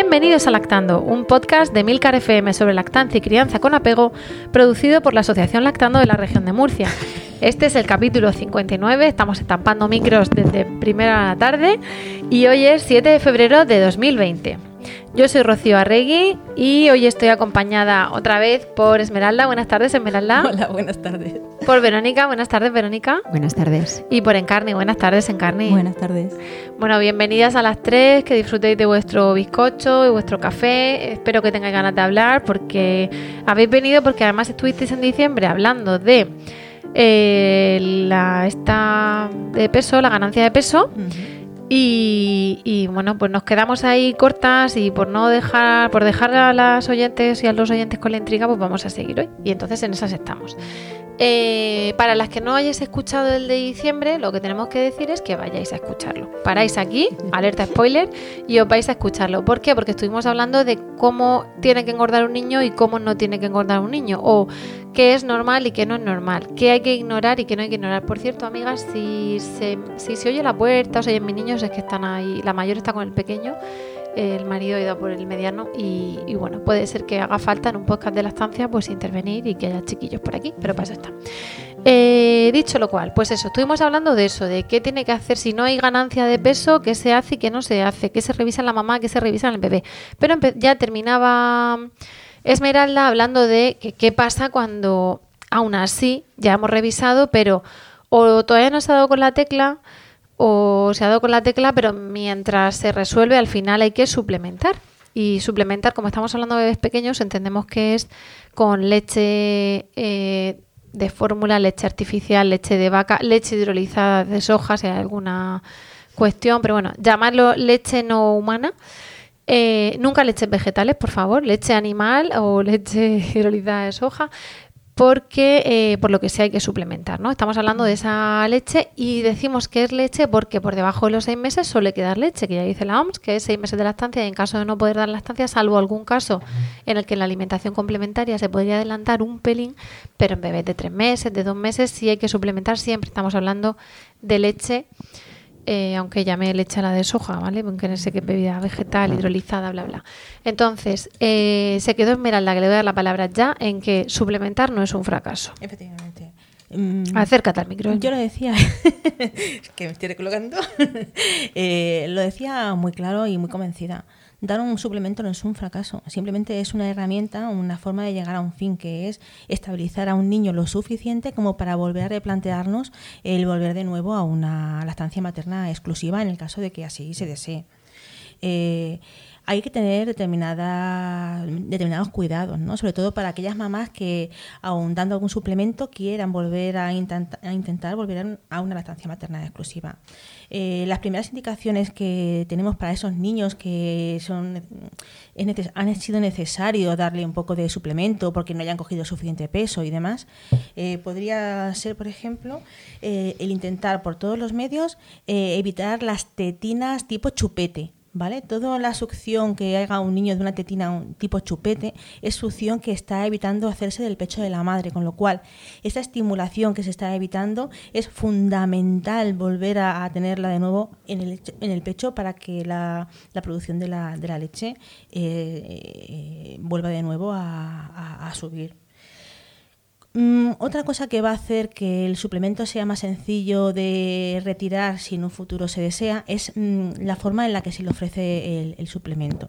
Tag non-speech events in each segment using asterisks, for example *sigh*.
Bienvenidos a Lactando, un podcast de Milcar FM sobre lactancia y crianza con apego, producido por la Asociación Lactando de la región de Murcia. Este es el capítulo 59, estamos estampando micros desde primera tarde y hoy es 7 de febrero de 2020. Yo soy Rocío Arregui y hoy estoy acompañada otra vez por Esmeralda. Buenas tardes, Esmeralda. *laughs* Hola, buenas tardes. Por Verónica. Buenas tardes, Verónica. Buenas tardes. Y por Encarni. Buenas tardes, Encarni. Buenas tardes. Bueno, bienvenidas a las tres. Que disfrutéis de vuestro bizcocho y vuestro café. Espero que tengáis ganas de hablar porque habéis venido porque además estuvisteis en diciembre hablando de eh, la esta de peso, la ganancia de peso. Y, bueno, pues nos quedamos ahí cortas y por no dejar, por dejar a las oyentes y a los oyentes con la intriga, pues vamos a seguir hoy. Y entonces en esas estamos. Eh, para las que no hayáis escuchado el de diciembre, lo que tenemos que decir es que vayáis a escucharlo. Paráis aquí, alerta spoiler, y os vais a escucharlo. ¿Por qué? Porque estuvimos hablando de cómo tiene que engordar un niño y cómo no tiene que engordar un niño, o qué es normal y qué no es normal, qué hay que ignorar y qué no hay que ignorar. Por cierto, amigas, si se, si se oye la puerta o se oyen mis niños, es que están ahí, la mayor está con el pequeño el marido ha ido por el mediano y, bueno, puede ser que haga falta en un podcast de la estancia pues intervenir y que haya chiquillos por aquí, pero para eso está. Eh, dicho lo cual, pues eso, estuvimos hablando de eso, de qué tiene que hacer si no hay ganancia de peso, qué se hace y qué no se hace, qué se revisa en la mamá, qué se revisa en el bebé. Pero ya terminaba Esmeralda hablando de qué pasa cuando aún así ya hemos revisado, pero o todavía no se ha dado con la tecla o se ha dado con la tecla, pero mientras se resuelve, al final hay que suplementar. Y suplementar, como estamos hablando de bebés pequeños, entendemos que es con leche eh, de fórmula, leche artificial, leche de vaca, leche hidrolizada de soja, si hay alguna cuestión, pero bueno, llamarlo leche no humana. Eh, nunca leches vegetales, por favor, leche animal o leche *laughs* hidrolizada de soja porque eh, por lo que sea hay que suplementar, ¿no? Estamos hablando de esa leche y decimos que es leche porque por debajo de los seis meses suele quedar leche, que ya dice la OMS, que es seis meses de lactancia y en caso de no poder dar lactancia, salvo algún caso en el que la alimentación complementaria se podría adelantar un pelín, pero en bebés de tres meses, de dos meses, sí hay que suplementar, siempre estamos hablando de leche eh, aunque llame leche a la de soja, ¿vale? Porque no sé qué bebida vegetal, hidrolizada, bla, bla. Entonces, eh, se quedó Esmeralda, que le voy a dar la palabra ya, en que suplementar no es un fracaso. Efectivamente. Mm, Acércate al micro. Yo lo decía, *laughs* que me estoy recolocando, *laughs* eh, lo decía muy claro y muy convencida dar un suplemento no es un fracaso, simplemente es una herramienta, una forma de llegar a un fin que es estabilizar a un niño lo suficiente como para volver a replantearnos el volver de nuevo a una lactancia materna exclusiva en el caso de que así se desee. Eh, hay que tener determinados cuidados, ¿no? sobre todo para aquellas mamás que, aun dando algún suplemento, quieran volver a, intentar volver a una lactancia materna exclusiva. Eh, las primeras indicaciones que tenemos para esos niños que son han sido necesario darle un poco de suplemento porque no hayan cogido suficiente peso y demás, eh, podría ser, por ejemplo, eh, el intentar por todos los medios evitar las tetinas tipo chupete. ¿Vale? Toda la succión que haga un niño de una tetina un tipo chupete es succión que está evitando hacerse del pecho de la madre, con lo cual esa estimulación que se está evitando es fundamental volver a, tenerla de nuevo en el, en el pecho para que la, producción de la, de la leche eh, eh, vuelva de nuevo a, a, subir. Mm, otra cosa que va a hacer que el suplemento sea más sencillo de retirar si en un futuro se desea es mm, la forma en la que se le ofrece el suplemento.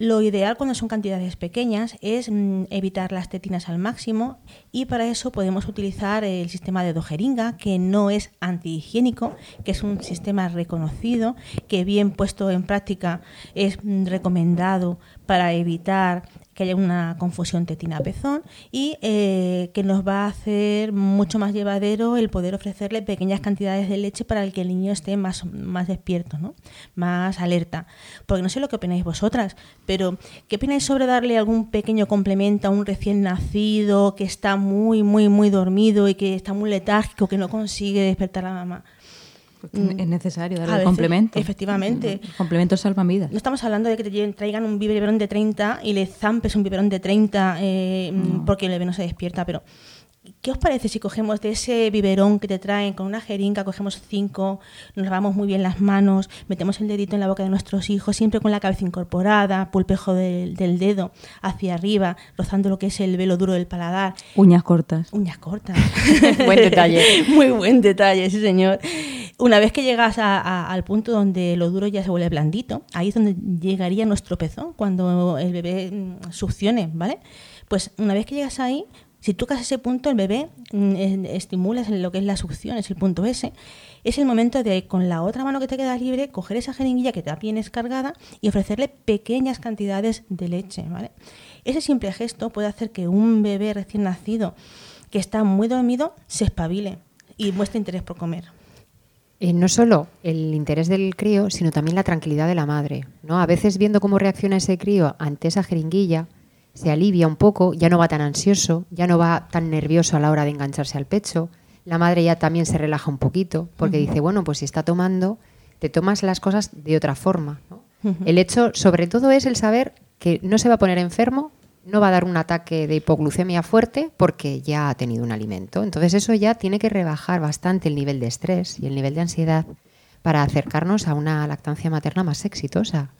Lo ideal cuando son cantidades pequeñas es mm, evitar las tetinas al máximo y para eso podemos utilizar el sistema de dojeringa, que no es antihigiénico, que es un sistema reconocido, que bien puesto en práctica es recomendado para evitar que haya una confusión tetina-pezón y eh, que nos va a hacer mucho más llevadero el poder ofrecerle pequeñas cantidades de leche para el que el niño esté más, más despierto, ¿no? más alerta. Porque no sé lo que opináis vosotras, pero ¿qué opináis sobre darle algún pequeño complemento a un recién nacido que está muy, muy, muy dormido y que está muy letárgico, que no consigue despertar a la mamá? Mm. Es necesario darle el complemento. Efectivamente. El complemento salva vidas. No estamos hablando de que te traigan un biberón de 30 y le zampes un biberón de 30 eh, porque el bebé no se despierta, pero ¿Qué os parece si cogemos de ese biberón que te traen con una jeringa, cogemos cinco, nos lavamos muy bien las manos, metemos el dedito en la boca de nuestros hijos, siempre con la cabeza incorporada, pulpejo del, dedo hacia arriba, rozando lo que es el velo duro del paladar? Uñas cortas. Uñas cortas. *laughs* buen detalle. *laughs* muy buen detalle, sí señor. Una vez que llegas al punto donde lo duro ya se vuelve blandito, ahí es donde llegaría nuestro pezón cuando el bebé mm, succione, ¿vale? Pues una vez que llegas ahí, si tocas ese punto, el bebé mm, estimulas lo que es la succión, es el punto S. Es el momento de, con la otra mano que te queda libre, coger esa jeringuilla que también es cargada y ofrecerle pequeñas cantidades de leche. ¿vale? Ese simple gesto puede hacer que un bebé recién nacido que está muy dormido se espabile y muestre interés por comer. Eh, no solo el interés del crío, sino también la tranquilidad de la madre. ¿no? A veces viendo cómo reacciona ese crío ante esa jeringuilla, se alivia un poco, ya no va tan ansioso, ya no va tan nervioso a la hora de engancharse al pecho. La madre ya también se relaja un poquito porque dice, bueno, pues si está tomando, te tomas las cosas de otra forma. El hecho, sobre todo, es el saber que no se va a poner enfermo, no va a dar un ataque de hipoglucemia fuerte porque ya ha tenido un alimento. Entonces eso ya tiene que rebajar bastante el nivel de estrés y el nivel de ansiedad para acercarnos a una lactancia materna más exitosa.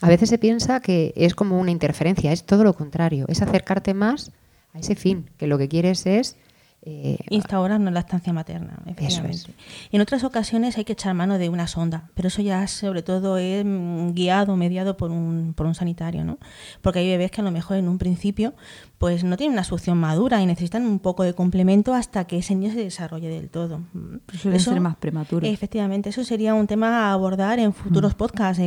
A veces se piensa que es como una interferencia, es todo lo contrario, es acercarte más a ese fin, que lo que quieres es eh, Instaurando la estancia materna, En otras ocasiones hay que echar mano de una sonda, pero eso ya sobre todo es mm, guiado, mediado por un, por un sanitario, ¿no? Porque hay bebés que a lo mejor en un principio pues no tienen una succión madura y necesitan un poco de complemento hasta que ese niño se desarrolle del todo. Suele ser más prematuro. Efectivamente, eso sería un tema a abordar en futuros mm. podcasts,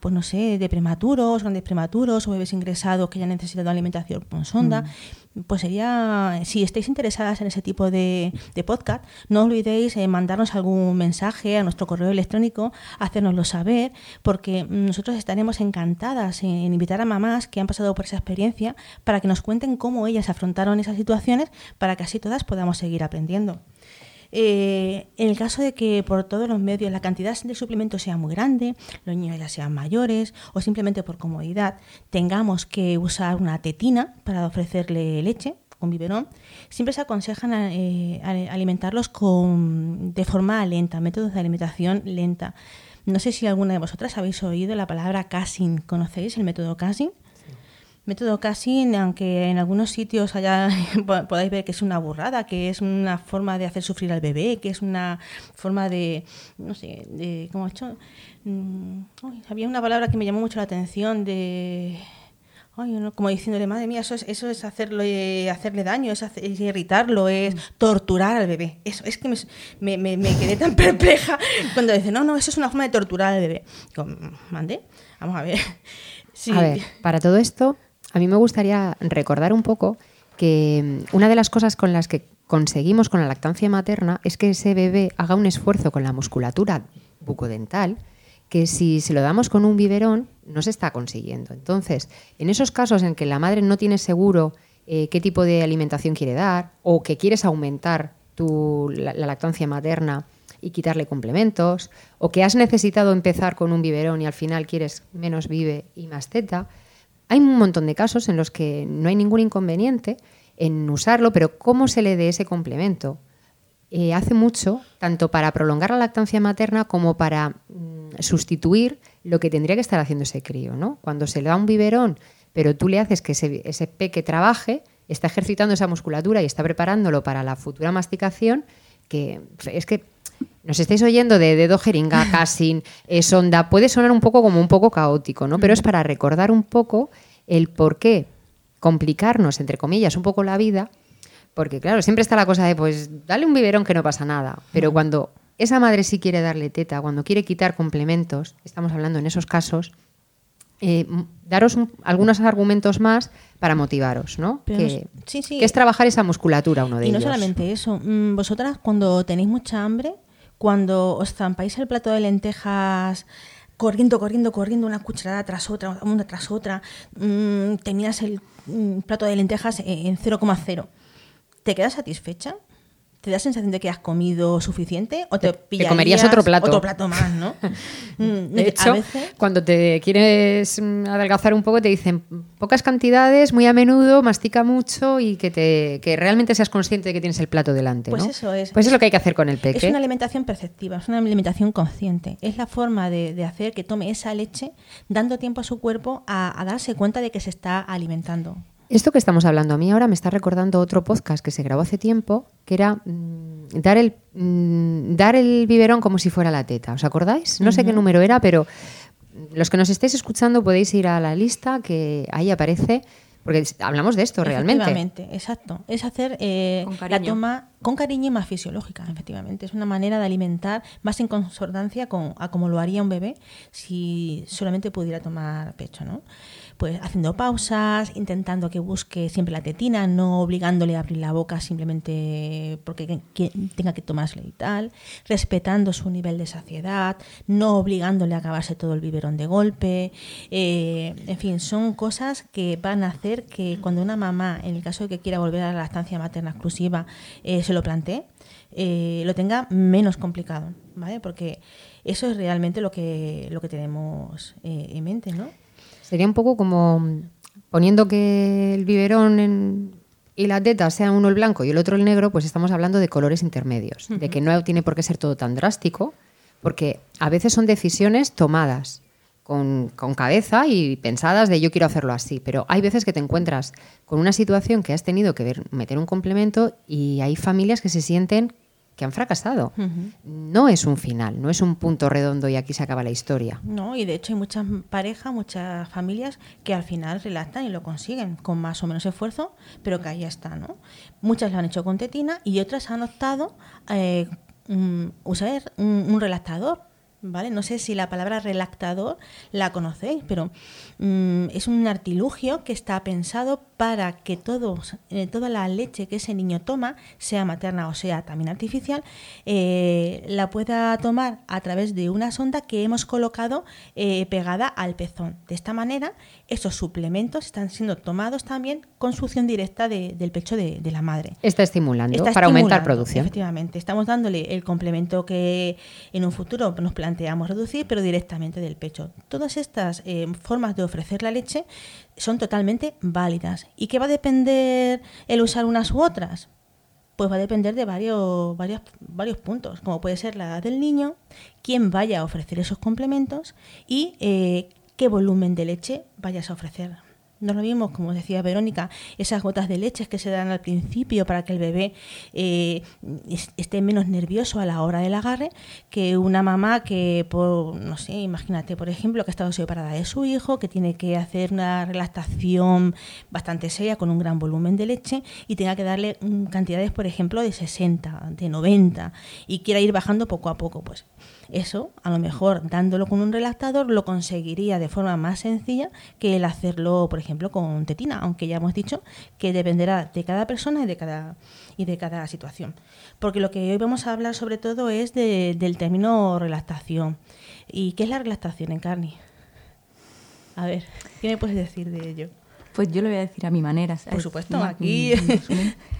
pues no sé, de prematuros, grandes prematuros o bebés ingresados que ya han necesitado alimentación con sonda. Mm pues sería, si estáis interesadas en ese tipo de, podcast, no olvidéis eh, mandarnos algún mensaje a nuestro correo electrónico, hacérnoslo saber, porque nosotros estaremos encantadas en invitar a mamás que han pasado por esa experiencia para que nos cuenten cómo ellas afrontaron esas situaciones para que así todas podamos seguir aprendiendo. Eh, en el caso de que por todos los medios la cantidad de suplementos sea muy grande, los niños ya sean mayores o simplemente por comodidad tengamos que usar una tetina para ofrecerle leche con biberón, siempre se aconsejan eh, alimentarlos con, de forma lenta, métodos de alimentación lenta. No sé si alguna de vosotras habéis oído la palabra casing. ¿Conocéis el método casing? Método casing, aunque en algunos sitios allá *laughs* podáis ver que es una burrada, que es una forma de hacer sufrir al bebé, que es una forma de, no sé, de, ¿cómo he hecho? Mm, había una palabra que me llamó mucho la atención de... como diciéndole, madre mía, eso es, eso es hacerle, hacerle daño, es, irritarlo, es mm. torturar al bebé. Eso, es que me, me, me quedé tan *laughs* perpleja cuando dice, no, no, eso es una forma de torturar al bebé. Digo, mm, mande, vamos a ver. *laughs* Sí. A ver, para todo esto a mí me gustaría recordar un poco que mm, una de las cosas con las que conseguimos con la lactancia materna es que ese bebé haga un esfuerzo con la musculatura bucodental que si se lo damos con un biberón no se está consiguiendo. Entonces, en esos casos en que la madre no tiene seguro eh, qué tipo de alimentación quiere dar o que quieres aumentar tu, la, la lactancia materna y quitarle complementos, o que has necesitado empezar con un biberón y al final quieres menos vive y más teta, hay un montón de casos en los que no hay ningún inconveniente en usarlo, pero ¿cómo se le dé ese complemento? Eh, hace mucho, tanto para prolongar la lactancia materna como para mm, sustituir lo que tendría que estar haciendo ese crío. ¿no? Cuando se le da un biberón pero tú le haces que ese, ese peque trabaje, está ejercitando esa musculatura y está preparándolo para la futura masticación, que es que nos estáis oyendo de dedo jeringa, *laughs* casing, eh, sonda, puede sonar un poco como un poco caótico, ¿no? Pero es para recordar un poco el por qué complicarnos, entre comillas, un poco la vida, porque claro, siempre está la cosa de, pues, dale un biberón que no pasa nada, pero cuando esa madre sí quiere darle teta, cuando quiere quitar complementos, estamos hablando en esos casos, eh, daros un- algunos argumentos más para motivaros, ¿no? Pero Que, no- sí, sí. que es trabajar esa musculatura, uno de Y no ellos. solamente eso, mm, vosotras cuando tenéis mucha hambre, cuando os zampáis el plato de lentejas corriendo, corriendo, corriendo, una cucharada tras otra, una tras otra, mm, terminas el mm, plato de lentejas en en 0,0. ¿Te quedas satisfecha? ¿Te da sensación de que has comido suficiente? ¿O te, Te- comerías otro plato. Otro plato más, ¿no? *laughs* Mm, De a hecho, veces- cuando te quieres mm, adelgazar un poco, te dicen pocas cantidades, muy a menudo, mastica mucho y que, te, que realmente seas consciente de que tienes el plato delante. Pues ¿no? eso es. Pues es lo que hay que hacer con el Es peque. una alimentación perceptiva, es una alimentación consciente. Es la forma de, de hacer que tome esa leche dando tiempo a su cuerpo a, a darse cuenta de que se está alimentando. Esto que estamos hablando a mí ahora me está recordando otro podcast que se grabó hace tiempo, que era mm, dar, el, mm, dar el biberón como si fuera la teta. ¿Os acordáis? No sé qué número era, pero los que nos estéis escuchando podéis ir a la lista que ahí aparece, porque hablamos de esto realmente. Efectivamente, exacto. Es hacer eh, Con la toma con cariño y más fisiológica, efectivamente. Es una manera de alimentar más en concordancia con a como lo haría un bebé si solamente pudiera tomar pecho, ¿no? Pues haciendo pausas, intentando que busque siempre la tetina, no obligándole a abrir la boca simplemente porque que- que tenga que tomársela y tal, respetando su nivel de saciedad, no obligándole a acabarse todo el biberón de golpe, eh, en fin, son cosas que van a hacer que cuando una mamá, en el caso de que quiera volver a la lactancia materna exclusiva, eh, se lo plantee, eh, lo tenga menos complicado, ¿vale? Porque eso es realmente lo que, lo que tenemos eh, en mente, ¿no? Sería un poco como mm, poniendo que el biberón en- y la teta sea uno el blanco y el otro el negro, pues estamos hablando de colores intermedios, de que no tiene por qué ser todo tan drástico, porque a veces son decisiones tomadas con, con cabeza y pensadas de yo quiero hacerlo así, pero hay veces que te encuentras con una situación que has tenido que ver- meter un complemento y hay familias que se sienten que han fracasado. No es un final, no es un punto redondo y aquí se acaba la historia. No, y de hecho hay muchas parejas, muchas familias que al final relactan y lo consiguen con más o menos esfuerzo, pero que ahí está, ¿no? Muchas lo han hecho con tetina y otras han optado eh, mm, usar un, un relactador. ¿Vale? No sé si la palabra relactador la conocéis, pero mm, es un artilugio que está pensado para que todos, eh, toda la leche que ese niño toma, sea materna o sea también artificial, eh, la pueda tomar a través de una sonda que hemos colocado eh, pegada al pezón. De esta manera, esos suplementos están siendo tomados también con succión directa de- del pecho de, de la madre. Está estimulando Está para aumentar estimulando, producción. Efectivamente, estamos dándole el complemento que en un futuro nos planteamos reducir, pero directamente del pecho. Todas estas eh, formas de ofrecer la leche son totalmente válidas. ¿Y qué va a depender el usar unas u otras? Pues va a depender de varios, varios, varios puntos, como puede ser la edad del niño, quién vaya a ofrecer esos complementos y eh, qué volumen de leche vayas a ofrecer. No lo mismo, como decía Verónica, esas gotas de leche que se dan al principio para que el bebé eh, es- esté menos nervioso a la hora del agarre que una mamá que, por, no sé, imagínate, por ejemplo, que ha estado separada de su hijo, que tiene que hacer una relactación bastante seria con un gran volumen de leche y tenga que darle cantidades, por ejemplo, de 60, de 90 y quiera ir bajando poco a poco. Pues eso, a lo mejor dándolo con un relactador, lo conseguiría de forma más sencilla que el hacerlo, por ejemplo, con tetina, aunque ya hemos dicho que dependerá de cada persona y de cada, y de cada situación. Porque lo que hoy vamos a hablar sobre todo es de- del término relactación. ¿Y qué es la relactación en carne? A ver, ¿qué me puedes decir de ello? Pues yo lo voy a decir a mi manera. ¿sabes? Por supuesto, Un- aquí. *laughs*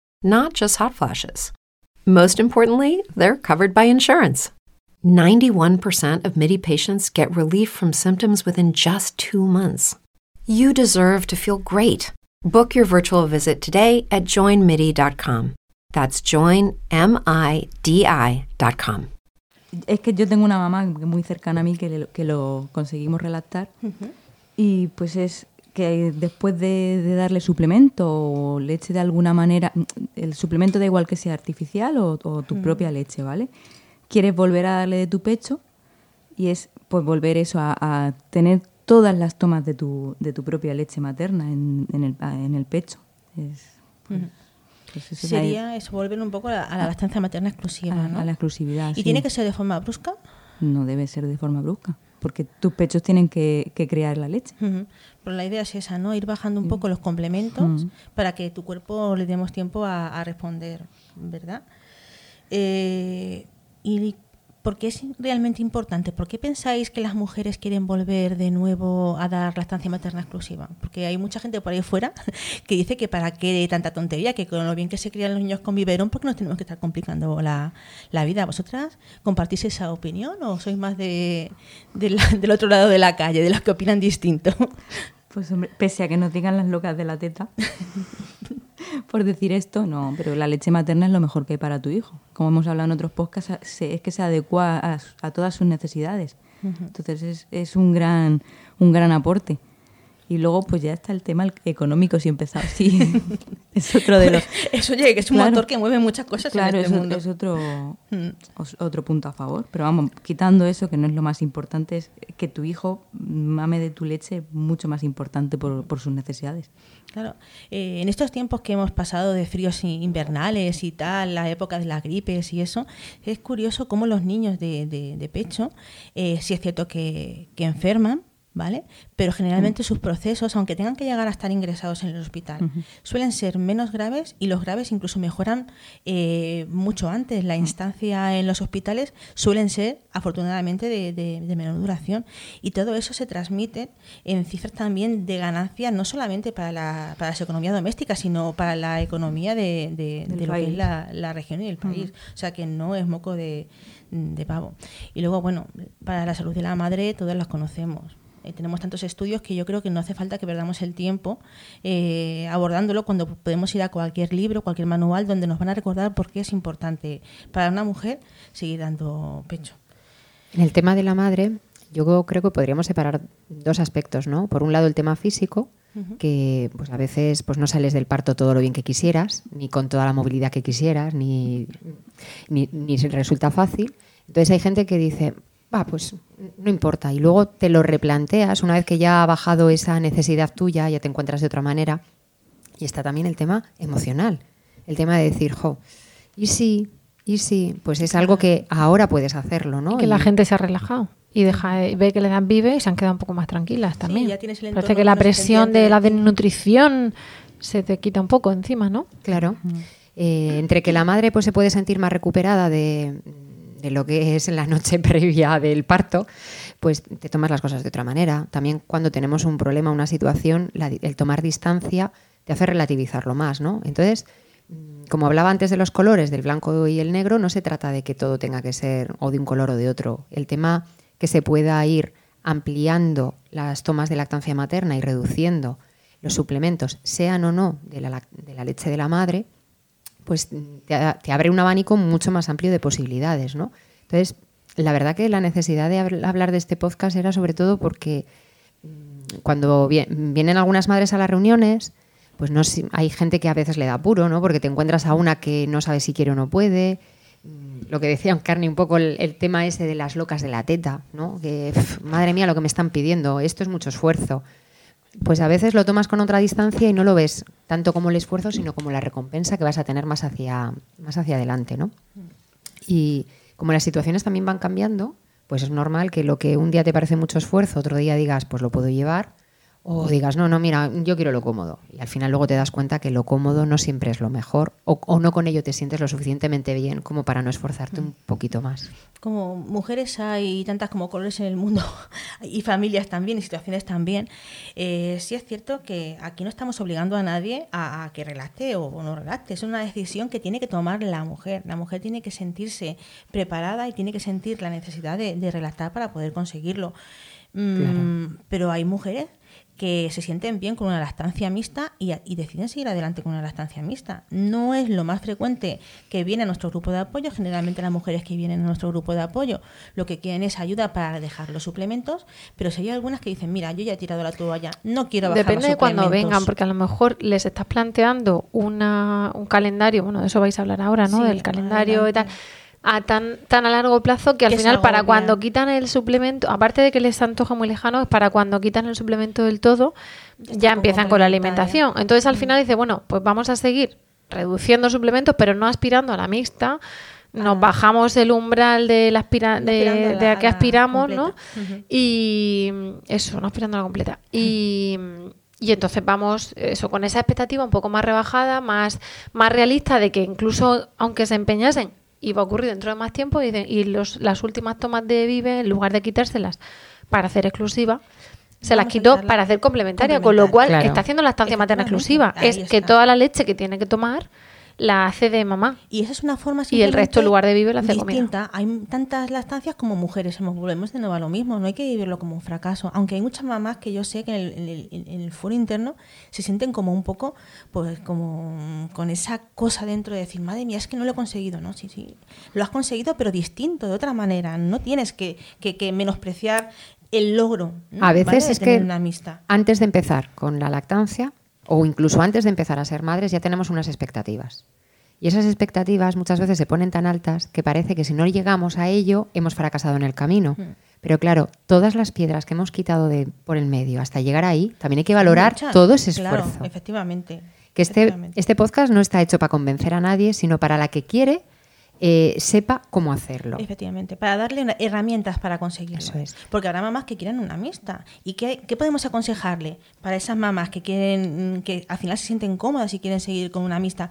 not just hot flashes. Most importantly, they're covered by insurance. 91% of MIDI patients get relief from symptoms within just two months. You deserve to feel great. Book your virtual visit today at joinmidi.com. That's joinmidi.com. Es que yo tengo una mamá muy cercana a mí que, le- que lo conseguimos relactar y pues es que después de, de darle suplemento o leche de alguna manera, el suplemento da igual que sea artificial o, o tu propia leche, ¿vale? Quieres volver a darle de tu pecho y es pues volver eso a, a tener todas las tomas de tu, de tu propia leche materna en, en el, en el pecho. Es, pues, pues eso Sería eso, volver un poco a la, a la lactancia materna exclusiva, a, ¿no? a la exclusividad. ¿Y sí. tiene que ser de forma brusca? No debe ser de forma brusca, porque tus pechos tienen que, que crear la leche. Ujú. Pero la idea es esa, ¿no? Ir bajando un poco los complementos para que tu cuerpo le demos tiempo a, a responder, ¿verdad? Eh, ¿Y por qué es realmente importante? ¿Por qué pensáis que las mujeres quieren volver de nuevo a dar lactancia materna exclusiva? Porque hay mucha gente por ahí fuera *laughs* que dice que para qué tanta tontería, que con lo bien que se crían los niños con biberón, porque nos tenemos que estar complicando la, la vida. ¿Vosotras compartís esa opinión o sois más de, de la- del otro lado de la calle, de los que opinan distinto? *laughs* Pues hombre, pese a que nos digan las locas de la teta, *laughs* por decir esto, no, pero la leche materna es lo mejor que hay para tu hijo. Como hemos hablado en otros podcasts, es que se adecua a, a todas sus necesidades. Entonces es, es un gran un gran aporte. Y luego pues ya está el tema económico, si empezamos. Sí, *laughs* es otro de los... *laughs* Eso, oye, que es un Claro. motor que mueve muchas cosas Claro, en este eso mundo. es otro, Mm. otro punto a favor. Pero vamos, quitando eso, que no es lo más importante, es que tu hijo mame de tu leche mucho más importante por, por sus necesidades. Claro. Eh, en estos tiempos que hemos pasado de fríos invernales y tal, la época de las gripes y eso, es curioso cómo los niños de, de- de pecho, eh, sí es cierto que, que enferman, ¿vale? Pero generalmente sus procesos, aunque tengan que llegar a estar ingresados en el hospital, suelen ser menos graves y los graves incluso mejoran eh, mucho antes. La instancia en los hospitales suelen ser, afortunadamente, de, de- de menor duración. Y todo eso se transmite en cifras también de ganancia, no solamente para, la, para las economías domésticas, sino para la economía de, de- lo que es la, la región y el país. O sea que no es moco de, de pavo. Y luego, bueno, para la salud de la madre, todos las conocemos. Eh, tenemos tantos estudios que yo creo que no hace falta que perdamos el tiempo eh, abordándolo cuando podemos ir a cualquier libro, cualquier manual donde nos van a recordar por qué es importante para una mujer seguir dando pecho. En el tema de la madre, yo creo que podríamos separar dos aspectos, ¿no? Por un lado, el tema físico, que pues a veces pues no sales del parto todo lo bien que quisieras, ni con toda la movilidad que quisieras, ni, ni, ni resulta fácil. Entonces hay gente que dice, va, pues no importa. Y luego te lo replanteas una vez que ya ha bajado esa necesidad tuya, ya te encuentras de otra manera. Y está también el tema emocional, el tema de decir, jo, ¿y si? ¿Y si? Pues es algo que ahora puedes hacerlo, ¿no? que la gente se ha relajado y deja eh, ve que le dan vive y se han quedado un poco más tranquilas también. ya tienes el Parece que la presión de la desnutrición se te quita un poco encima, ¿no? Claro. Eh, entre que la madre pues, se puede sentir más recuperada de, de lo que es la noche *laughs* previa del parto, pues te tomas las cosas de otra manera. También cuando tenemos un problema, una situación, el tomar distancia te hace relativizarlo más, ¿no? Entonces, mm, como hablaba antes de los colores, del blanco y el negro, no se trata de que todo tenga que ser o de un color o de otro. El tema que se pueda ir ampliando las tomas de lactancia materna y reduciendo los suplementos, sean o no de la, de la leche de la madre, pues te, abre un abanico mucho más amplio de posibilidades, ¿no? Entonces, la verdad que la necesidad de hablar de este podcast era sobre todo porque mm, cuando vienen algunas madres a las reuniones, pues no hay gente que a veces le da apuro, ¿no? Porque te encuentras a una que no sabe si quiere o no puede. Mm, lo que decía Carney un poco el, tema ese de las locas de la teta, ¿no? Que madre mía lo que me están pidiendo, esto es mucho esfuerzo. Pues a veces lo tomas con otra distancia y no lo ves tanto como el esfuerzo, sino como la recompensa que vas a tener más hacia, más hacia adelante, ¿no? Y como las situaciones también van cambiando, pues es normal que lo que un día te parece mucho esfuerzo, otro día digas, pues lo puedo llevar, o digas, no, no, mira, yo quiero lo cómodo. Y al final luego te das cuenta que lo cómodo no siempre es lo mejor o, no con ello te sientes lo suficientemente bien como para no esforzarte un poquito más. Como mujeres hay tantas como colores en el mundo *laughs* y familias también y situaciones también. Eh, sí es cierto que aquí no estamos obligando a nadie a, que relate o, no relate. Es una decisión que tiene que tomar la mujer. La mujer tiene que sentirse preparada y tiene que sentir la necesidad de, relatar para poder conseguirlo. Mm, pero hay mujeres que se sienten bien con una lactancia mixta y, deciden seguir adelante con una lactancia mixta. No es lo más frecuente que viene a nuestro grupo de apoyo, generalmente las mujeres que vienen a nuestro grupo de apoyo lo que quieren es ayuda para dejar los suplementos, pero si hay algunas que dicen, mira, yo ya he tirado la toalla, no quiero bajar Depende de cuando vengan, porque a lo mejor les estás planteando una, un calendario, bueno, de eso vais a hablar ahora, ¿no? Del calendario y tal a tan, tan a largo plazo que al final para cuando quitan el suplemento, aparte de que les antoja muy lejano, es para cuando quitan el suplemento del todo, ya, empiezan con la alimentación. Entonces al mm. final dice, bueno, pues vamos a seguir reduciendo suplementos, pero no aspirando a la mixta. Nos ah. bajamos el umbral de la aspira de, a que aspiramos, ¿no? Y eso, no aspirando a la completa. Y, y entonces vamos eso con esa expectativa un poco más rebajada, más, más realista de que incluso aunque se empeñasen y va a ocurrir dentro de más tiempo y, y los, las últimas tomas de Vive, en lugar de quitárselas para hacer exclusiva, se las quitó para hacer complementaria, con lo cual está haciendo la estancia materna exclusiva. Es que toda la leche que tiene que tomar la hace de mamá. Y esa es una forma Y el resto, en lugar de vivir, la hace distinta. Hay tantas lactancias como mujeres. Volvemos de nuevo a lo mismo. No hay que vivirlo como un fracaso. Aunque hay muchas mamás que yo sé que en el, en el, foro interno se sienten como un poco, pues como con esa cosa dentro de decir, madre mía, es que no lo he conseguido. No, sí, sí. Lo has conseguido, pero distinto, de otra manera. No tienes que, que, menospreciar el logro. A veces es que antes de empezar con la lactancia, o incluso antes de empezar a ser madres, ya tenemos unas expectativas. Y esas expectativas muchas veces se ponen tan altas que parece que si no llegamos a ello hemos fracasado en el camino. Hmm. Pero claro, todas las piedras que hemos quitado de por el medio hasta llegar ahí, también hay que valorar todo ese esfuerzo. Claro, efectivamente. Que este, este podcast no está hecho para convencer a nadie, sino para la que quiere eh, sepa cómo hacerlo. Efectivamente, para darle herramientas para conseguirlo. Eso es. Porque habrá mamás que quieren una mixta. ¿Y qué, qué, podemos aconsejarle para esas mamás que quieren, que al final se sienten cómodas y quieren seguir con una mixta?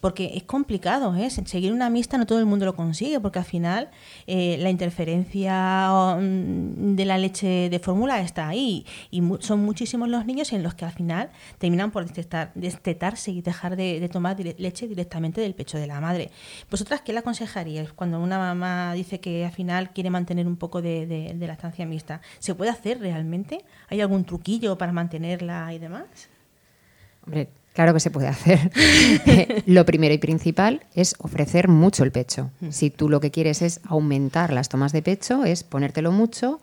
Porque es complicado, ¿eh? seguir una mixta no todo el mundo lo consigue, porque al final eh, la interferencia mm, de la leche de fórmula está ahí y son muchísimos los niños en los que al final terminan por destetarse y dejar de, tomar leche directamente del pecho de la madre. ¿Vosotras qué le aconsejaríais cuando una mamá dice que al final quiere mantener un poco de la estancia mixta? ¿Se puede hacer realmente? ¿Hay algún truquillo para mantenerla y demás? Hombre, Claro que se puede hacer. *laughs* Eh, lo primero y principal es ofrecer mucho el pecho. Mm. Si tú lo que quieres es aumentar las tomas de pecho, es ponértelo mucho.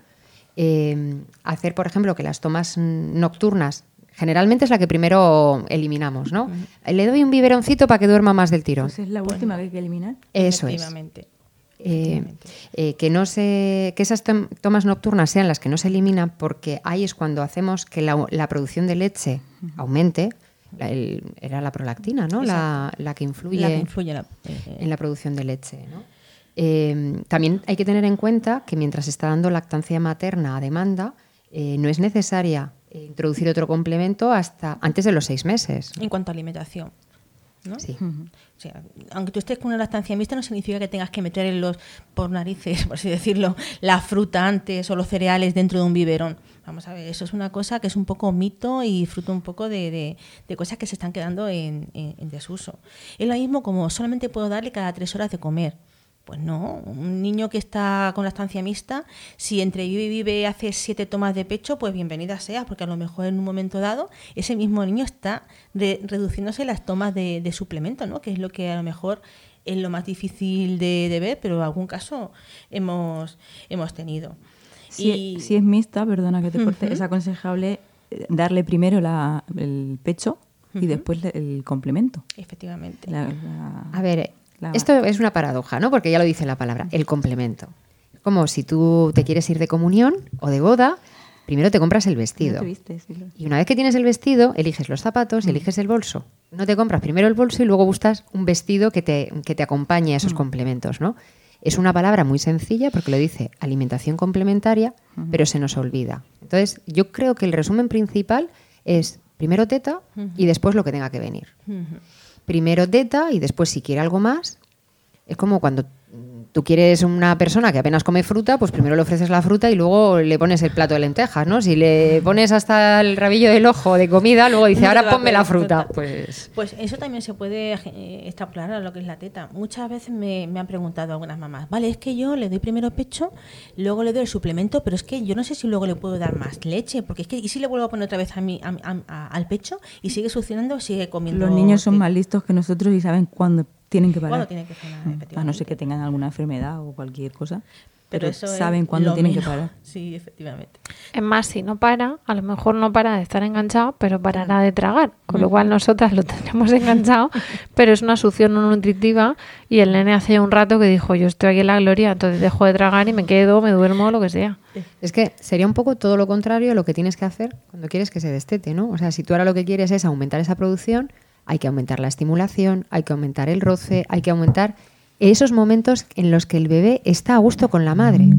Eh, hacer, por ejemplo, que las tomas nocturnas, generalmente es la que primero eliminamos, ¿no? Mm. Le doy un biberoncito para que duerma más del tirón. Pues es la última que hay que eliminar. Eso es. Eh, que no se, que esas tomas nocturnas sean las que no se eliminan porque ahí es cuando hacemos que la producción de leche aumente era la prolactina, ¿no? La, que influye, eh, en la producción de leche. Eh, también hay que tener en cuenta que mientras se está dando lactancia materna a demanda, eh, no es necesaria introducir otro complemento hasta antes de los seis meses. En cuanto a alimentación. ¿no? Sí. Aunque tú estés con una lactancia mixta, no significa que tengas que meter en los, por narices, *laughs* por así decirlo, la fruta antes o los cereales dentro de un biberón. Vamos a ver, eso es una cosa que es un poco mito y fruto un poco de, cosas que se están quedando en, en, desuso. Es lo mismo como solamente puedo darle cada tres horas de comer. Pues no, un niño que está con la estancia mixta, si entre vive y vive hace siete tomas de pecho, pues bienvenida sea, porque a lo mejor en un momento dado ese mismo niño está reduciéndose las tomas de, de suplemento, ¿no? que es lo que a lo mejor es lo más difícil de, de ver, pero algún caso hemos, hemos tenido. Si, Y- si es mixta, perdona que te corte, es aconsejable eh, darle primero la- el pecho y después el complemento. Efectivamente. La- la- A ver, La- esto es una paradoja, ¿no? Porque ya lo dice la palabra, el complemento. Como si tú te quieres ir de comunión o de boda, primero te compras el ¿No vestido. te viste? Sí, lo- Y una vez que tienes el vestido, eliges los zapatos y eliges el bolso. No te compras primero el bolso y luego buscas un vestido que te, que te acompañe a esos complementos, ¿no? Es una palabra muy sencilla porque lo dice alimentación complementaria, pero se nos olvida. Entonces, yo creo que el resumen principal es primero teta y después lo que tenga que venir. Primero teta y después si quiere algo más. Es como cuando tú quieres una persona que apenas come fruta, pues primero le ofreces la fruta y luego le pones el plato de lentejas, ¿no? Si le pones hasta el rabillo del ojo de comida, luego dice, No *laughs* ahora ponme la fruta. fruta. Pues Pues eso también se puede eh, extrapolar a lo que es la teta. Muchas veces me, me han preguntado algunas mamás, vale, es que yo le doy primero pecho, luego le doy el suplemento, pero es que yo no sé si luego le puedo dar más leche, porque es que, ¿y si le vuelvo a poner otra vez a mi, a- a- a- al pecho y sigue succionando, sigue comiendo? Los niños son más listos que nosotros y saben cuándo tienen que parar. ¿Cuándo tienen que frenar, Mm, A no ser que tengan alguna enfermedad o cualquier cosa. Pero Pero, eso es saben cuándo tienen que parar. *laughs* Sí, efectivamente. Es más, si no para, a lo mejor no para de estar enganchado, pero parará de tragar. Con lo cual nosotras lo *laughs* tenemos enganchado, pero es una succión no nutritiva y el nene hace un rato que dijo, yo estoy aquí en la gloria, entonces dejo de tragar y me quedo, me duermo, lo que sea. es que sería un poco todo lo contrario a lo que tienes que hacer cuando quieres que se destete, ¿no? O sea, si tú ahora lo que quieres es aumentar esa producción, hay que aumentar la estimulación, hay que aumentar el roce, hay que aumentar esos momentos en los que el bebé está a gusto con la madre.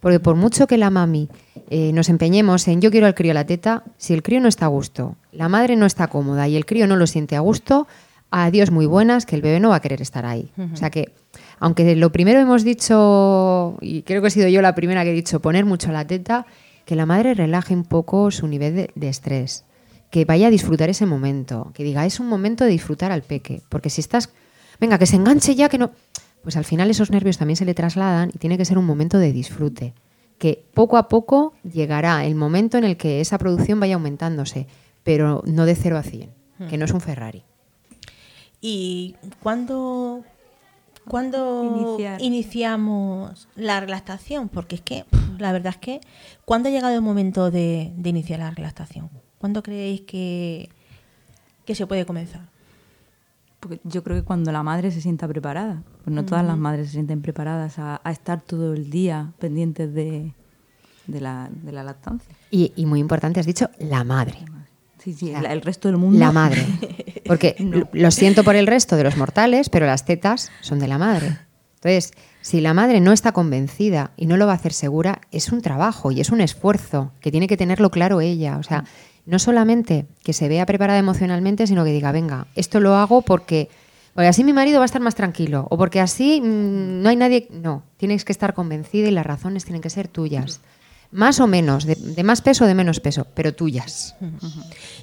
Porque por mucho que la mami eh, nos empeñemos en yo quiero al crío a la teta, si el crío no está a gusto, la madre no está cómoda y el crío no lo siente a gusto, adiós muy buenas, que el bebé no va a querer estar ahí. O sea que, aunque lo primero hemos dicho, y creo que he sido yo la primera que he dicho, poner mucho la teta, que la madre relaje un poco su nivel de, de estrés, que vaya a disfrutar ese momento, que diga, es un momento de disfrutar al peque, porque si estás, venga, que se enganche ya, que no, pues al final esos nervios también se le trasladan y tiene que ser un momento de disfrute, que poco a poco llegará el momento en el que esa producción vaya aumentándose, pero no de 0 a 100, que no es un Ferrari. ¿Y cuándo, iniciamos la relactación? Porque es que, la verdad es que, ¿cuándo ha llegado el momento de, de iniciar la relactación? ¿Cuándo creéis que, que se puede comenzar? Porque yo creo que cuando la madre se sienta preparada, pues no todas las madres se sienten preparadas a, a estar todo el día pendientes de, de, la, de la lactancia. Y, y muy importante, has dicho la madre. Sí, sí, la- el resto del mundo. La madre. *laughs* Porque lo siento por el resto de los mortales, pero las tetas son de la madre. Entonces, si la madre no está convencida y no lo va a hacer segura, es un trabajo y es un esfuerzo que tiene que tenerlo claro ella. O sea, no solamente que se vea preparada emocionalmente, sino que diga, venga, esto lo hago porque, porque así mi marido va a estar más tranquilo o porque así mm, no hay nadie. No, tienes que estar convencida y las razones tienen que ser tuyas. Más o menos, de, de más peso o de menos peso, pero tuyas.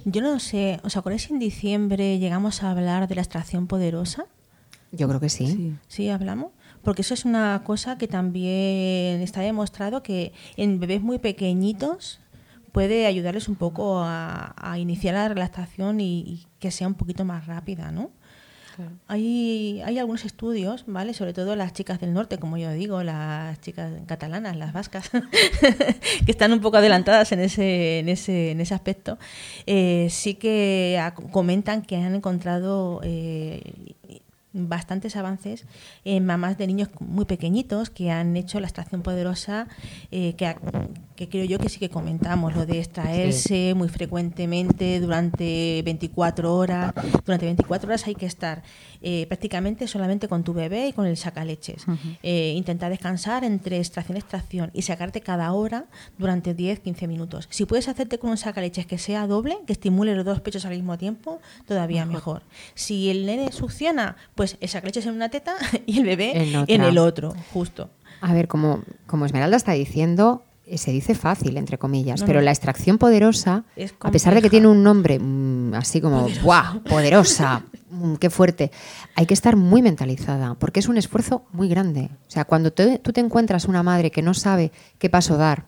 Yo no sé, ¿os acordáis si en diciembre llegamos a hablar de la extracción poderosa? Yo creo que sí. Sí. Sí, hablamos. Porque eso es una cosa que también está demostrado que en bebés muy pequeñitos puede ayudarles un poco a, a iniciar la relactación y, y que sea un poquito más rápida, ¿no? Hay, hay algunos estudios, ¿vale? Sobre todo las chicas del norte, como yo digo, las chicas catalanas, las vascas, *laughs* que están un poco adelantadas en ese, en ese, en ese aspecto. Eh, sí que comentan que han encontrado eh, bastantes avances en mamás de niños muy pequeñitos que han hecho la extracción poderosa, eh, que, ha- que creo yo que sí que comentamos, lo de extraerse muy frecuentemente durante 24 horas. Durante 24 horas hay que estar eh, prácticamente solamente con tu bebé y con el sacaleches. Eh, intentar descansar entre extracción y extracción y sacarte cada hora durante 10-15 minutos. Si puedes hacerte con un sacaleches que sea doble, que estimule los dos pechos al mismo tiempo, todavía mejor. Si el nene succiona, pues el sacaleches en una teta *laughs* y el bebé En en, el otro, justo. A ver, como, como Esmeralda está diciendo, se dice fácil, entre comillas, No, pero no. la extracción poderosa, a pesar de que tiene un nombre mm, así como, ¡guau! Poderosa, mm, qué fuerte, hay que estar muy mentalizada, porque es un esfuerzo muy grande. O sea, cuando te- tú te encuentras una madre que no sabe qué paso dar,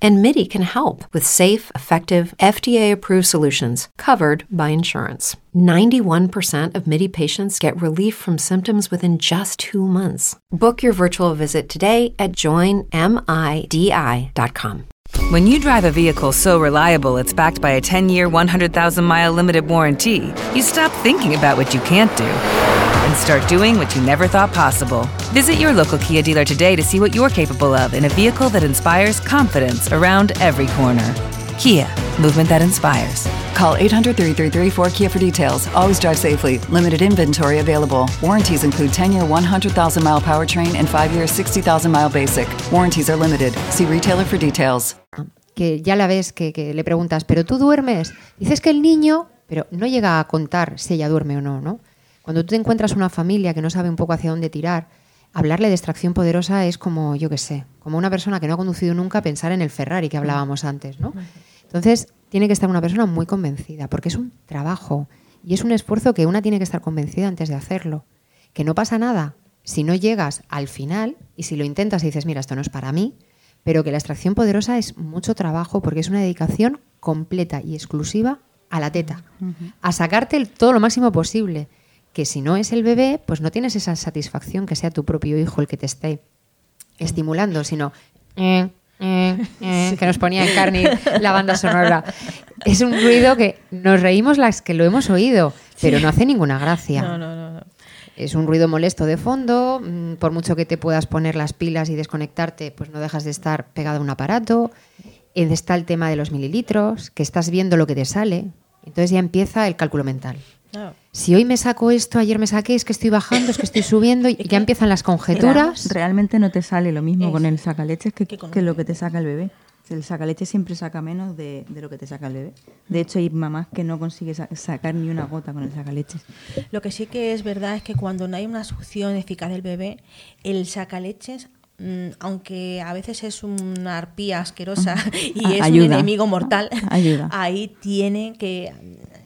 And MIDI can help with safe, effective, FDA approved solutions covered by insurance. 91% of MIDI patients get relief from symptoms within just two months. Book your virtual visit today at joinmidi.com. When you drive a vehicle so reliable it's backed by a 10 year, 100,000 mile limited warranty, you stop thinking about what you can't do and start doing what you never thought possible. Visit your local Kia dealer today to see what you're capable of in a vehicle that inspires confidence around every corner. Kia, movement that inspires. Call 800 333 4KIA for details. Always drive safely. Limited inventory available. Warranties include 10 year 100,000 mile powertrain and 5 year 60,000 mile basic. Warranties are limited. See retailer for details. que ya la ves que, que le preguntas, ¿pero tú duermes? Dices que el niño, pero no llega a contar si ella duerme o no, ¿no? Cuando tú te encuentras una familia que no sabe un poco hacia dónde tirar, hablarle de extracción poderosa es como, yo qué sé, como una persona que no ha conducido nunca pensar en el Ferrari que hablábamos antes, ¿no? Entonces, tiene que estar una persona muy convencida, porque es un trabajo y es un esfuerzo que una tiene que estar convencida antes de hacerlo. Que no pasa nada si no llegas al final y si lo intentas y dices, mira, esto no es para mí, pero que la extracción poderosa es mucho trabajo porque es una dedicación completa y exclusiva a la teta, a sacarte todo lo máximo posible. Que si no es el bebé, pues no tienes esa satisfacción que sea tu propio hijo el que te esté estimulando, sino eh, eh, eh, que nos ponía en carne la banda sonora. Es un ruido que nos reímos las que lo hemos oído, pero no hace ninguna gracia. No, no, no. Es un ruido molesto de fondo, mm, por mucho que te puedas poner las pilas y desconectarte, pues no dejas de estar pegado a un aparato. Está el tema de los mililitros, que estás viendo lo que te sale. Entonces ya empieza el cálculo mental. Si hoy me saco esto, ayer me saqué, es que estoy bajando, es que estoy *laughs* subiendo, y ya empiezan las conjeturas. Realmente no te sale lo mismo Es- con el sacaleches que, que lo que te saca el bebé. El sacaleches siempre saca menos de, de lo que te saca el bebé. De hecho, hay mamás que no consiguen sa- sacar ni una gota con el sacaleches. Lo que sí que es verdad es que cuando no hay una succión eficaz del bebé, el sacaleches, mm, aunque a veces es una arpía asquerosa *laughs* y es un enemigo mortal, Ayuda. ahí tiene que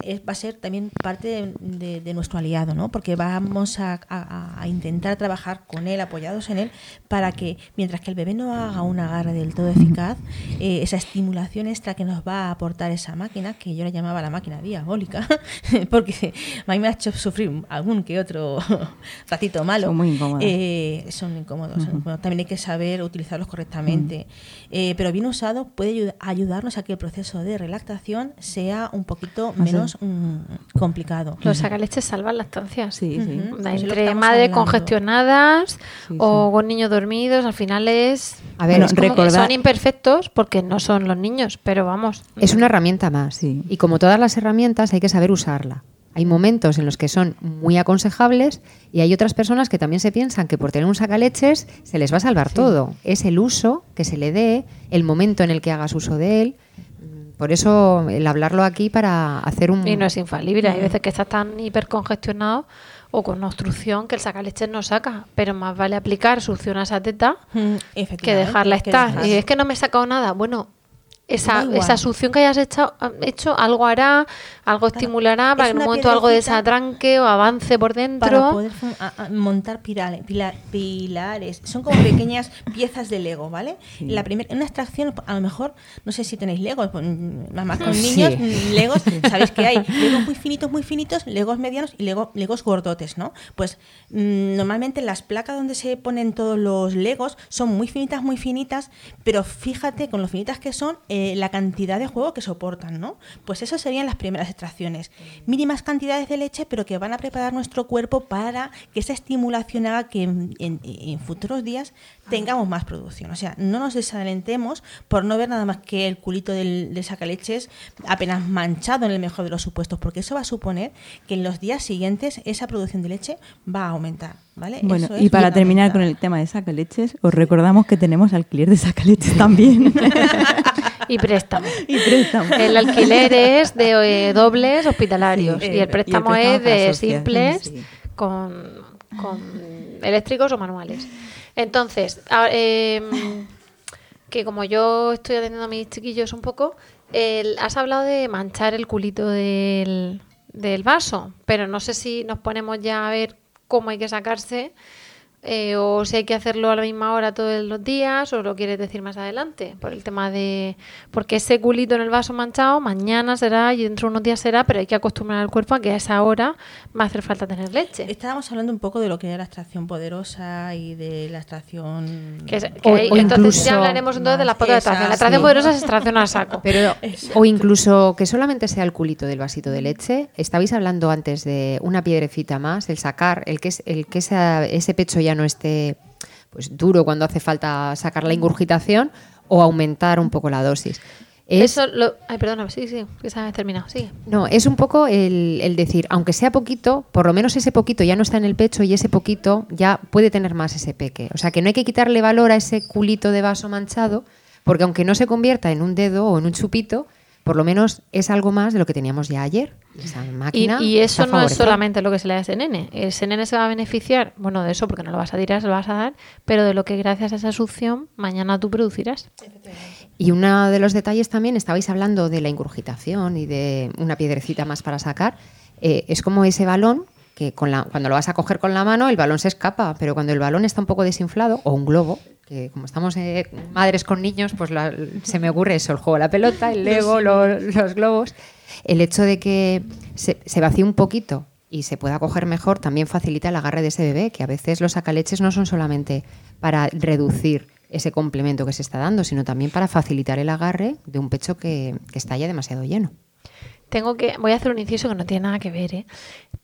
es, va a ser también parte de, de- de nuestro aliado, ¿no? Porque vamos a, a- a intentar trabajar con él, apoyados en él, para que mientras que el bebé no haga un agarre del todo eficaz, eh, esa estimulación extra que nos va a aportar esa máquina, que yo la llamaba la máquina diabólica, *laughs* porque a mí me ha hecho sufrir algún que otro *laughs* ratito malo. Son muy. Eh, son incómodos. son incómodos. También hay que saber utilizarlos correctamente. Eh, pero bien usado puede ayu- ayudarnos a que el proceso de relactación sea un poquito Más menos mm, complicado. Los sacaleches salvan lactancias. Sí, sí. Entre madres hablando. congestionadas Sí, o sí. con niños dormidos, al final es. A ver, recordar- son imperfectos porque no son los niños, pero vamos. Es una herramienta más. Sí. Y como todas las herramientas, hay que saber usarla. Hay momentos en los que son muy aconsejables y hay otras personas que también se piensan que por tener un sacaleches se les va a salvar todo. Es el uso que se le dé, el momento en el que hagas uso de él. Mm, Por eso el hablarlo aquí para hacer un... Y no es infalible. Hay veces que estás tan hipercongestionado o con una obstrucción que el sacaleches no saca. Pero más vale aplicar succión a esa teta Mm, que dejarla que estar. dejar- Y es que no me he sacado nada. Bueno, esa, esa succión que hayas hecho, hecho algo hará, algo estimulará para es que en un momento algo desatranque o avance por para dentro. poder fun- a- a- montar pirale- pila- pilares. Son como *laughs* pequeñas piezas de Lego, ¿vale? La primera, una extracción, a lo mejor, no sé si tenéis Legos, pues, mm, mamás con Sí. niños, *laughs* mm, Legos, sabéis que hay Legos muy finitos, muy finitos, Legos medianos y Lego, Legos gordotes, ¿no? Pues mm, normalmente las placas donde se ponen todos los Legos son muy finitas, muy finitas, pero fíjate con lo finitas que son, eh, la cantidad de juego que soportan, ¿no? Pues esas serían las primeras extracciones. Mínimas cantidades de leche, pero que van a preparar nuestro cuerpo para que esa estimulación haga que en, futuros días tengamos más producción. O sea, no nos desalentemos por no ver nada más que el culito del, del sacaleches apenas manchado en el mejor de los supuestos, porque eso va a suponer que en los días siguientes esa producción de leche va a aumentar, ¿vale? Bueno, Eso es y para terminar con el tema de sacaleches, os recordamos que tenemos alquiler de sacaleches también. *laughs* Y préstamo. y préstamo. El alquiler es de eh, dobles hospitalarios Sí, y el préstamo, y el préstamo es de simples sí. con, con eléctricos o manuales. Entonces, a- em, que como yo estoy atendiendo a mis chiquillos un poco, el- has hablado de manchar el culito del, del vaso, pero no sé si nos ponemos ya a ver cómo hay que sacarse eh, o si hay que hacerlo a la misma hora todos los días o lo quieres decir más adelante por el tema de porque ese culito en el vaso manchado mañana será y dentro de unos días será pero hay que acostumbrar al cuerpo a que a esa hora va a hacer falta tener leche Estábamos hablando un poco de lo que era la extracción poderosa y de la extracción. Que es- que O- hay- o entonces ya hablaremos entonces de las potas de extracción. La extracción Sí. poderosa es extracción al saco. Pero, *laughs* o incluso que solamente sea el culito del vasito de leche. Estabais hablando antes de una piedrecita más, el sacar, el que, es, el que esa- ese pecho ya no esté pues duro cuando hace falta sacar la ingurgitación o aumentar un poco la dosis. Es, Eso lo... Ay, perdona, sí, sí, que se ha terminado. Sí. no, es un poco el, el decir, aunque sea poquito, por lo menos ese poquito ya no está en el pecho y ese poquito ya puede tener más ese peque. O sea que no hay que quitarle valor a ese culito de vaso manchado, porque aunque no se convierta en un dedo o en un chupito, por lo menos es algo más de lo que teníamos ya ayer. Esa Y, máquina y eso no es solamente lo que se le da a ese nene. Ese nene se va a beneficiar, bueno, de eso porque no lo vas a tirar, se lo vas a dar, pero de lo que gracias a esa succión mañana tú producirás. Y uno de los detalles también, estabais hablando de la ingurgitación y de una piedrecita más para sacar. eh, es como ese balón que con la, cuando lo vas a coger con la mano, el balón se escapa, pero cuando el balón está un poco desinflado, o un globo, que como estamos eh, madres con niños, pues la- se me ocurre eso, el juego de la pelota, el lego, lo- los globos. El hecho de que se, se vacíe un poquito y se pueda coger mejor también facilita el agarre de ese bebé, que a veces los sacaleches no son solamente para reducir ese complemento que se está dando, sino también para facilitar el agarre de un pecho que, que está ya demasiado lleno. Tengo que, voy a hacer un inciso que no tiene nada que ver, ¿eh?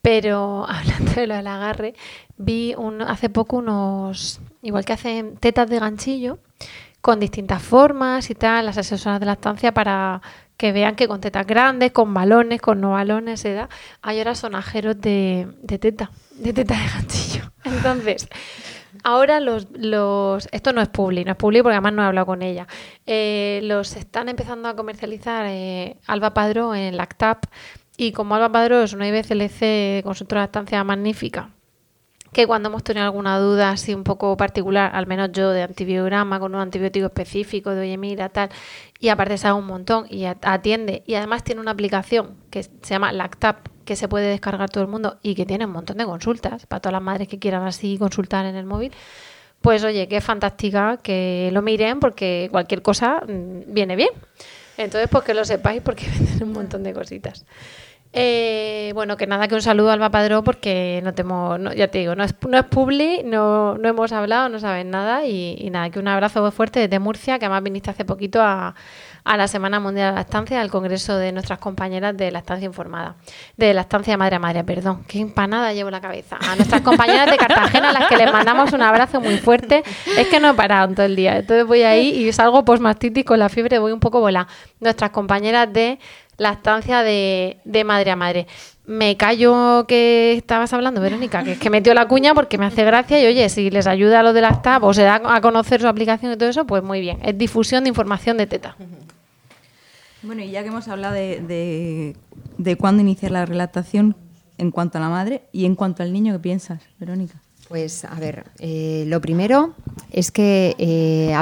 Pero *laughs* hablando de lo del agarre, vi un, hace poco unos, igual que hacen tetas de ganchillo, con distintas formas y tal, las asesoras de lactancia para que vean que con tetas grandes, con balones, con no balones, se da. Hay ahora sonajeros de, de teta, de teta de ganchillo. *laughs* Entonces, Ahora los, los esto no es publi, no es publi porque además no he hablado con ella. Eh, los están empezando a comercializar eh, Alba Padró en Lactap y como Alba Padró es una IBCLC consultora de lactancia magnífica que cuando hemos tenido alguna duda así un poco particular, al menos yo de antibiograma con un antibiótico específico, de oye mira tal, y aparte sabe un montón y at- atiende y además tiene una aplicación que se llama Lactap que se puede descargar todo el mundo y que tiene un montón de consultas para todas las madres que quieran así consultar en el móvil. Pues oye, qué fantástica que lo miren porque cualquier cosa mm, viene bien. Entonces, pues que lo sepáis porque *laughs* venden un montón de cositas. Eh, bueno, que nada, que un saludo a Alba Padró porque no temo, no, ya te digo, no es, no es publi, no, no hemos hablado, no saben nada y, nada, que un abrazo fuerte desde Murcia, que además viniste hace poquito a, a la Semana Mundial de la Lactancia, al Congreso de nuestras compañeras de Lactancia Informada, de Lactancia Madre a Madre, perdón, qué empanada llevo en la cabeza. A nuestras compañeras de Cartagena, a las que les mandamos un abrazo muy fuerte, es que no he parado todo el día, entonces voy ahí y salgo postmastitis con la fiebre, voy un poco volada. Nuestras compañeras de lactancia de, de madre a madre. Me callo que estabas hablando, Verónica, que es que metió la cuña porque me hace gracia y oye, si les ayuda a los de Lactab o se da a conocer su aplicación y todo eso, pues muy bien. Es difusión de información de teta. Bueno, y ya que hemos hablado de, de, de cuándo iniciar la relactación en cuanto a la madre y en cuanto al niño, ¿qué piensas, Verónica? Pues a ver, eh, lo primero es que, eh,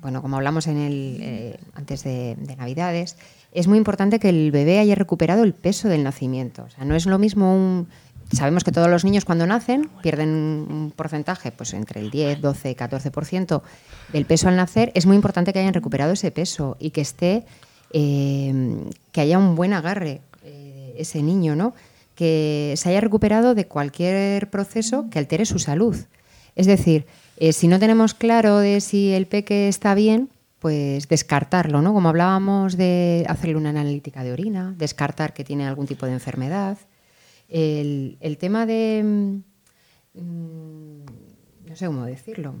bueno, como hablamos en el, eh, antes de, de Navidades, es muy importante que el bebé haya recuperado el peso del nacimiento. O sea, no es lo mismo un... Sabemos que todos los niños cuando nacen pierden un porcentaje, pues entre el 10, 12, 14% del peso al nacer. Es muy importante que hayan recuperado ese peso y que esté, eh, que haya un buen agarre eh, ese niño, ¿no? que se haya recuperado de cualquier proceso que altere su salud. Es decir, eh, si no tenemos claro de si el peque está bien, pues descartarlo, ¿no? Como hablábamos de hacerle una analítica de orina, descartar que tiene algún tipo de enfermedad. El, tema de... mm, no sé cómo decirlo.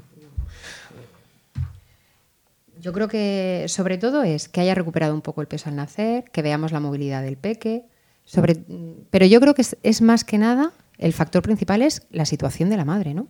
Yo creo que sobre todo es que haya recuperado un poco el peso al nacer, que veamos la movilidad del peque, sobre, pero yo creo que es, más que nada, el factor principal es la situación de la madre, ¿no?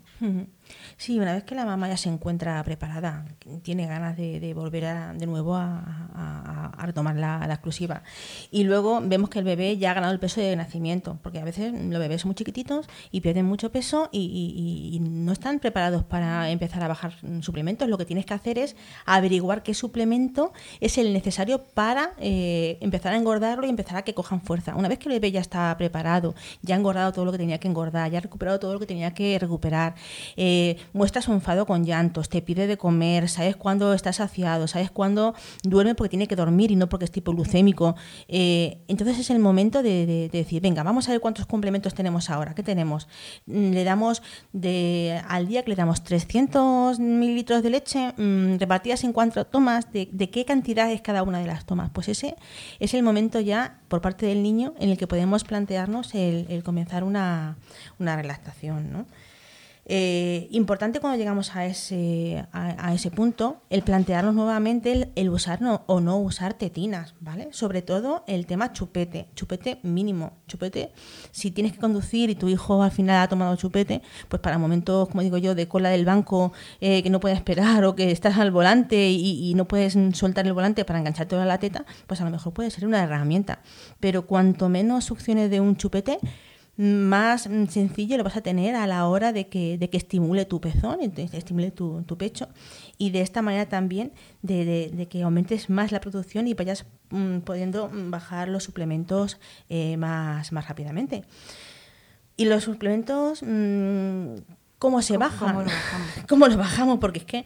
Sí, una vez que la mamá ya se encuentra preparada, tiene ganas de, volver de nuevo a, retomar la, exclusiva. Y luego vemos que el bebé ya ha ganado el peso de nacimiento, porque a veces los bebés son muy chiquititos y pierden mucho peso y, no están preparados para empezar a bajar suplementos. Lo que tienes que hacer es averiguar qué suplemento es el necesario para eh, empezar a engordarlo y empezar a que cojan fuerza. Una vez que el bebé ya está preparado, ya ha engordado todo lo que tenía que engordar, ya ha recuperado todo lo que tenía que recuperar, eh, muestra su enfado con llantos, te pide de comer, sabes cuándo está saciado, sabes cuándo duerme porque tiene que dormir y no porque es tipo glucémico. Eh, entonces es el momento de, de- de decir, venga, vamos a ver cuántos complementos tenemos ahora. ¿Qué tenemos? Mm, Le damos al día que le damos 300 mililitros de leche mm, repartidas en cuatro tomas. De, qué cantidad es cada una de las tomas? Pues ese es el momento ya por parte del niño en el que podemos plantearnos el, comenzar una, una. ¿no? Eh, importante cuando llegamos a ese, a, ese punto, el plantearnos nuevamente el, usar no- o no usar tetinas, ¿vale? Sobre todo el tema chupete, chupete mínimo, chupete, si tienes que conducir y tu hijo al final ha tomado chupete, pues para momentos, como digo yo, de cola del banco eh, que no puedes esperar o que estás al volante y, y no puedes soltar el volante para engancharte a la teta, pues a lo mejor puede ser una herramienta. Pero cuanto menos succiones de un chupete, más sencillo lo vas a tener a la hora de que, de que estimule tu pezón, estimule tu, tu pecho y de esta manera también de, de- que aumentes más la producción y vayas mm, pudiendo mm, bajar los suplementos eh, más, más rápidamente. Y los suplementos, mm, ¿cómo se bajan? cómo lo bajamos? *laughs* ¿Cómo lo bajamos? Porque es que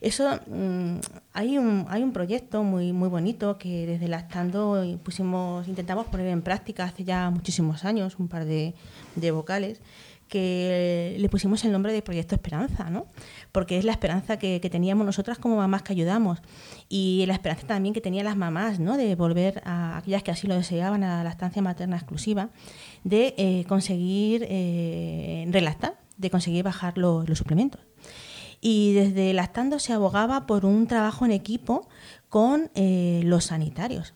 eso, mm, hay, un, hay un proyecto muy, muy bonito que desde Lactando y pusimos, intentamos poner en práctica hace ya muchísimos años, un par de, de vocales, que le pusimos el nombre de Proyecto Esperanza, ¿no? Porque es la esperanza que, que teníamos nosotras como mamás que ayudamos y la esperanza también que tenían las mamás, ¿no? De volver a aquellas que así lo deseaban a la estancia materna exclusiva, de eh, conseguir eh, relactar, de conseguir bajar los, suplementos. Y desde Lactando se abogaba por un trabajo en equipo con eh, los sanitarios.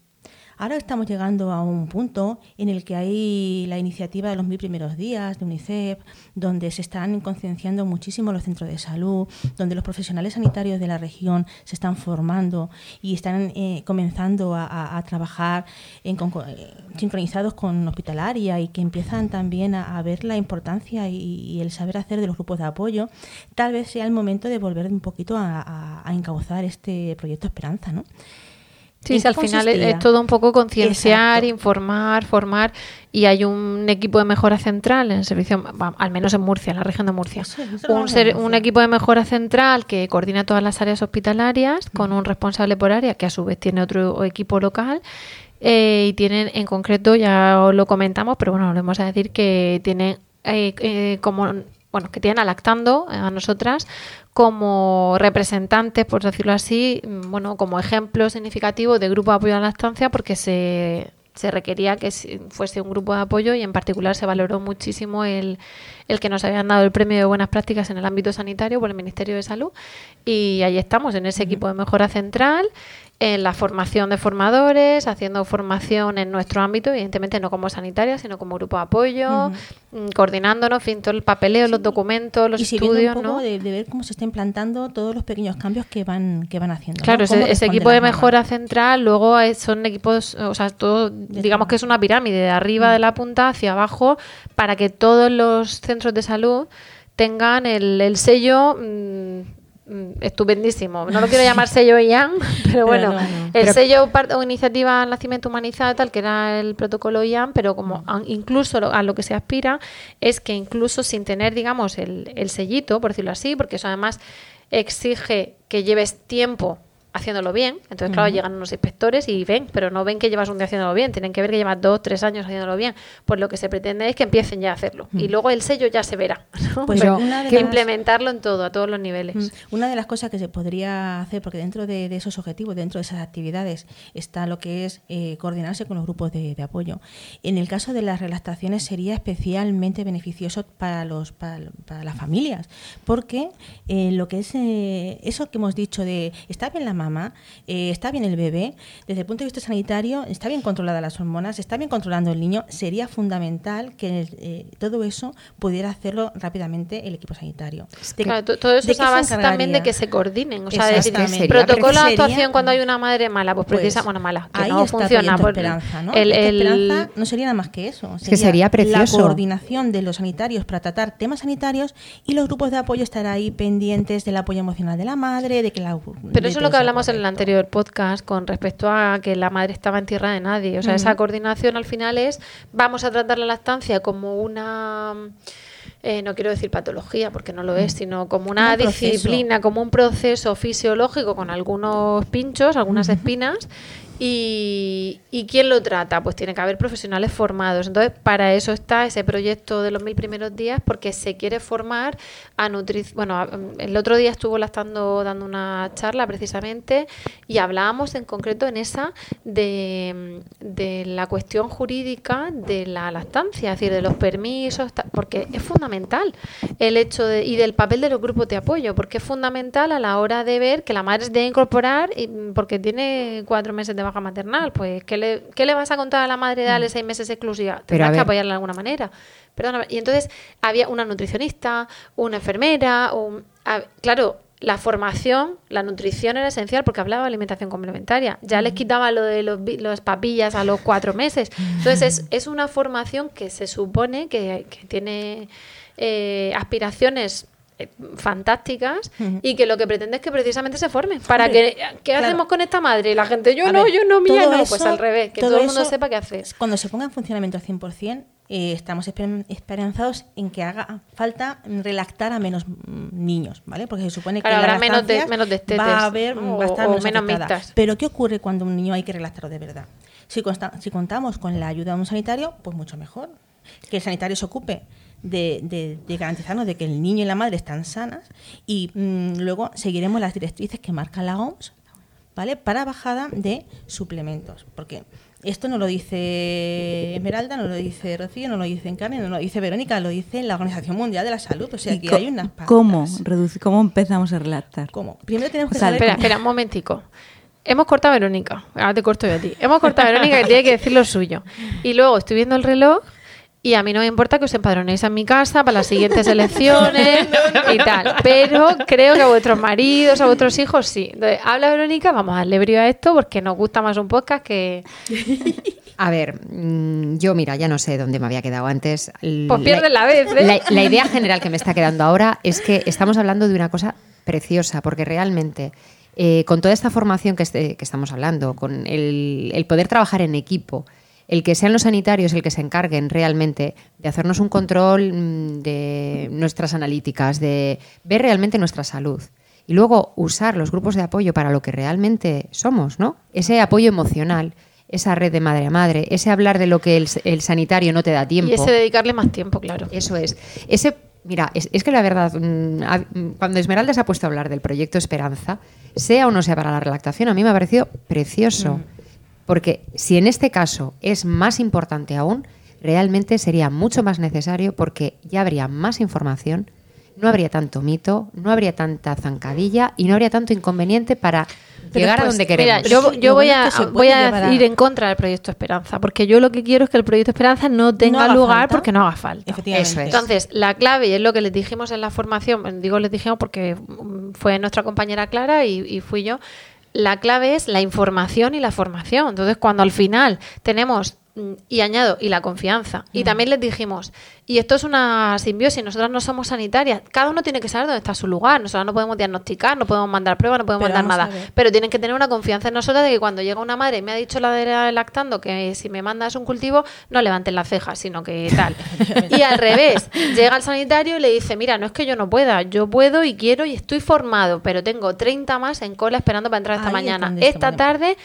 Ahora estamos llegando a un punto en el que hay la iniciativa de los mil primeros días de UNICEF, donde se están concienciando muchísimo los centros de salud, donde los profesionales sanitarios de la región se están formando y están eh, comenzando a, trabajar en conco- eh, sincronizados con hospitalaria y que empiezan también a, ver la importancia y, el saber hacer de los grupos de apoyo. Tal vez sea el momento de volver un poquito a, a- a encauzar este proyecto Esperanza, ¿no? Sí, ¿En sí, al final es, todo un poco concienciar, Exacto. informar, formar. Y hay un equipo de mejora central en el servicio, al menos en Murcia, en la región de Murcia. Un, ser- un equipo de mejora central que coordina todas las áreas hospitalarias con un responsable por área que a su vez tiene otro equipo local. eh, y tienen en concreto, ya os lo comentamos, pero bueno, volvemos a decir que tienen eh, eh, como bueno, que tienen a Lactando, eh, a nosotras, como representantes, por decirlo así, mm, bueno, como ejemplo significativo de grupo de apoyo a la lactancia, porque se, se requería que fuese un grupo de apoyo y en particular se valoró muchísimo el, el que nos habían dado el premio de buenas prácticas en el ámbito sanitario por el Ministerio de Salud. Y ahí estamos, en ese equipo de mejora central, en la formación de formadores, haciendo formación en nuestro ámbito, evidentemente no como sanitaria, sino como grupo de apoyo, mm, coordinándonos, en fin, todo el papeleo, los documentos, los y estudios, un poco ¿no? de, de ver cómo se está implantando todos los pequeños cambios que van que van haciendo. Claro, ese, equipo de mejora central luego son equipos, o sea, todo, digamos que es una pirámide de arriba Mm. de la punta hacia abajo para que todos los centros de salud tengan el, el sello mm, mm, estupendísimo. No lo quiero *laughs* llamar sello IAN, *laughs* pero bueno, no, no. el Pero- sello o iniciativa Nacimiento Humanizado, tal que era el protocolo IAN, pero como a- incluso lo- a lo que se aspira es que incluso sin tener, digamos, el, el sellito, por decirlo así, porque eso además exige que lleves tiempo haciéndolo bien. Entonces, claro, llegan unos inspectores y ven, pero no ven que llevas un día haciéndolo bien, tienen que ver que llevas dos, tres años haciéndolo bien. Pues lo que se pretende es que empiecen ya a hacerlo. Y luego el sello ya se verá. *laughs* ¿no? Pues Pero una que las- implementarlo en todo, a todos los niveles. Mm, Una de las cosas que se podría hacer, porque dentro de, de esos objetivos, dentro de esas actividades, está lo que es eh, coordinarse con los grupos de, de apoyo. En el caso de las relactaciones sería especialmente beneficioso para los para, para las familias, porque eh, lo que es eh, eso que hemos dicho de está bien la mamá, eh, está bien el bebé, desde el punto de vista sanitario, está bien controlada las hormonas, está bien controlando el niño, sería fundamental que eh, todo eso pudiera hacerlo rápidamente el equipo sanitario. De, claro, todo eso es a base también de que se coordinen. O sea, decir, protocolo de actuación cuando hay una madre mala, pues, precisa, pues, bueno, mala, que no funciona. Por, esperanza, ¿no? El, esperanza no sería nada más que eso. Sería que sería precioso. La coordinación de los sanitarios para tratar temas sanitarios y los grupos de apoyo estar ahí pendientes del apoyo emocional de la madre, de que la... Pero eso es lo que hablamos en el anterior podcast con respecto a que la madre estaba en tierra de nadie. O sea, esa coordinación al final es, vamos a tratar la lactancia como una... Eh, no quiero decir patología porque no lo es, sino como una disciplina, como un proceso fisiológico con algunos pinchos, algunas espinas ¿Y, quién lo trata? Pues tiene que haber profesionales formados. Entonces, para eso está ese proyecto de los mil primeros días, porque se quiere formar a nutrición. Bueno, el otro día estuvo lactando dando una charla precisamente y hablábamos en concreto en esa de, la cuestión jurídica de la lactancia, es decir, de los permisos, porque es fundamental el hecho de, y del papel de los grupos de apoyo, porque es fundamental a la hora de ver que la madre debe incorporar porque tiene cuatro meses de baja maternal. Pues, ¿qué le, ¿qué le vas a contar a la madre de darle mm. seis meses exclusiva? Tendrás que apoyarla de alguna manera. Perdona, y entonces había una nutricionista, una enfermera, un, claro, la formación, la nutrición era esencial porque hablaba de alimentación complementaria. Ya les mm. quitaba lo de los, papillas a los cuatro meses. Entonces es, es una formación que se supone que, tiene eh, aspiraciones eh, fantásticas y que lo que pretende es que precisamente se formen. Para que, ¿qué hacemos con esta madre? La gente, yo no, yo no, mía no. pues al revés, que todo, el mundo sepa qué hacer. Cuando se ponga en funcionamiento al 100%, eh, estamos esperanzados en que haga falta relactar a menos mm, niños, ¿vale? Porque se supone que habrá menos de, menos de va a haber menos mixtas. Pero ¿qué ocurre cuando un niño hay que relactarlo de verdad? Si, si contamos con la ayuda de un sanitario, pues mucho mejor. Que el sanitario se ocupe de, garantizarnos de que el niño y la madre están sanas y mm, luego seguiremos las directrices que marca la OMS ¿vale? para bajada de suplementos. Porque esto no lo dice Esmeralda, no lo dice Rocío, no lo dice Encarne, no lo dice Verónica, lo dice la Organización Mundial de la Salud. O sea, que hay unas ¿Cómo, ¿Cómo empezamos a relatar? ¿Cómo? Primero tenemos que saber Espera, espera, un momentico. Hemos cortado a Verónica. Ahora te corto yo a ti. Hemos cortado a Verónica que tiene que decir lo suyo. Y luego estoy viendo el reloj y a mí no me importa que os empadronéis en mi casa para las siguientes elecciones *laughs* y tal. Pero creo que a vuestros maridos, a vuestros hijos, sí. Entonces, habla Verónica, vamos a darle brío a esto porque nos gusta más un podcast que. A ver, mm, yo mira, ya no sé dónde me había quedado antes. Pues pierde la vez. ¿eh? La, idea general que me está quedando ahora es que estamos hablando de una cosa preciosa, porque realmente eh, con toda esta formación que, este, que estamos hablando, con el, el poder trabajar en equipo, el que sean los sanitarios el que se encarguen realmente de hacernos un control mm, de nuestras analíticas, de ver realmente nuestra salud. Y luego usar los grupos de apoyo para lo que realmente somos, ¿no? Ese apoyo emocional, esa red de madre a madre, ese hablar de lo que el, sanitario no te da tiempo. Y ese dedicarle más tiempo, claro. Eso es. Ese, mira, es, que la verdad, mm, cuando Esmeralda se ha puesto a hablar del proyecto Esperanza, sea o no sea para la relactación, a mí me ha parecido precioso. Mm. Porque si en este caso es más importante aún, realmente sería mucho más necesario porque ya habría más información, no habría tanto mito, no habría tanta zancadilla y no habría tanto inconveniente para llegar a donde queremos. yo, voy a, voy a ir en contra del proyecto Esperanza, porque yo lo que quiero es que el proyecto Esperanza no tenga lugar porque no haga falta. Entonces, la clave, y es lo que les dijimos en la formación, digo les dijimos porque fue nuestra compañera Clara y fui yo, la clave es la información y la formación. Entonces, cuando al final tenemos y añado, y la confianza. Y también les dijimos, y esto es una simbiosis, nosotras no somos sanitarias, cada uno tiene que saber dónde está su lugar, nosotros no podemos diagnosticar, no podemos mandar pruebas, no podemos mandar nada, pero tienen que tener una confianza en nosotras de que cuando llega una madre y me ha dicho la de lactando que si me mandas un cultivo, no levanten las cejas, sino que tal. y al revés, llega el sanitario y le dice, mira, no es que yo no pueda, yo puedo y quiero y estoy formado, pero tengo 30 más en cola esperando para entrar esta mañana. Esta tarde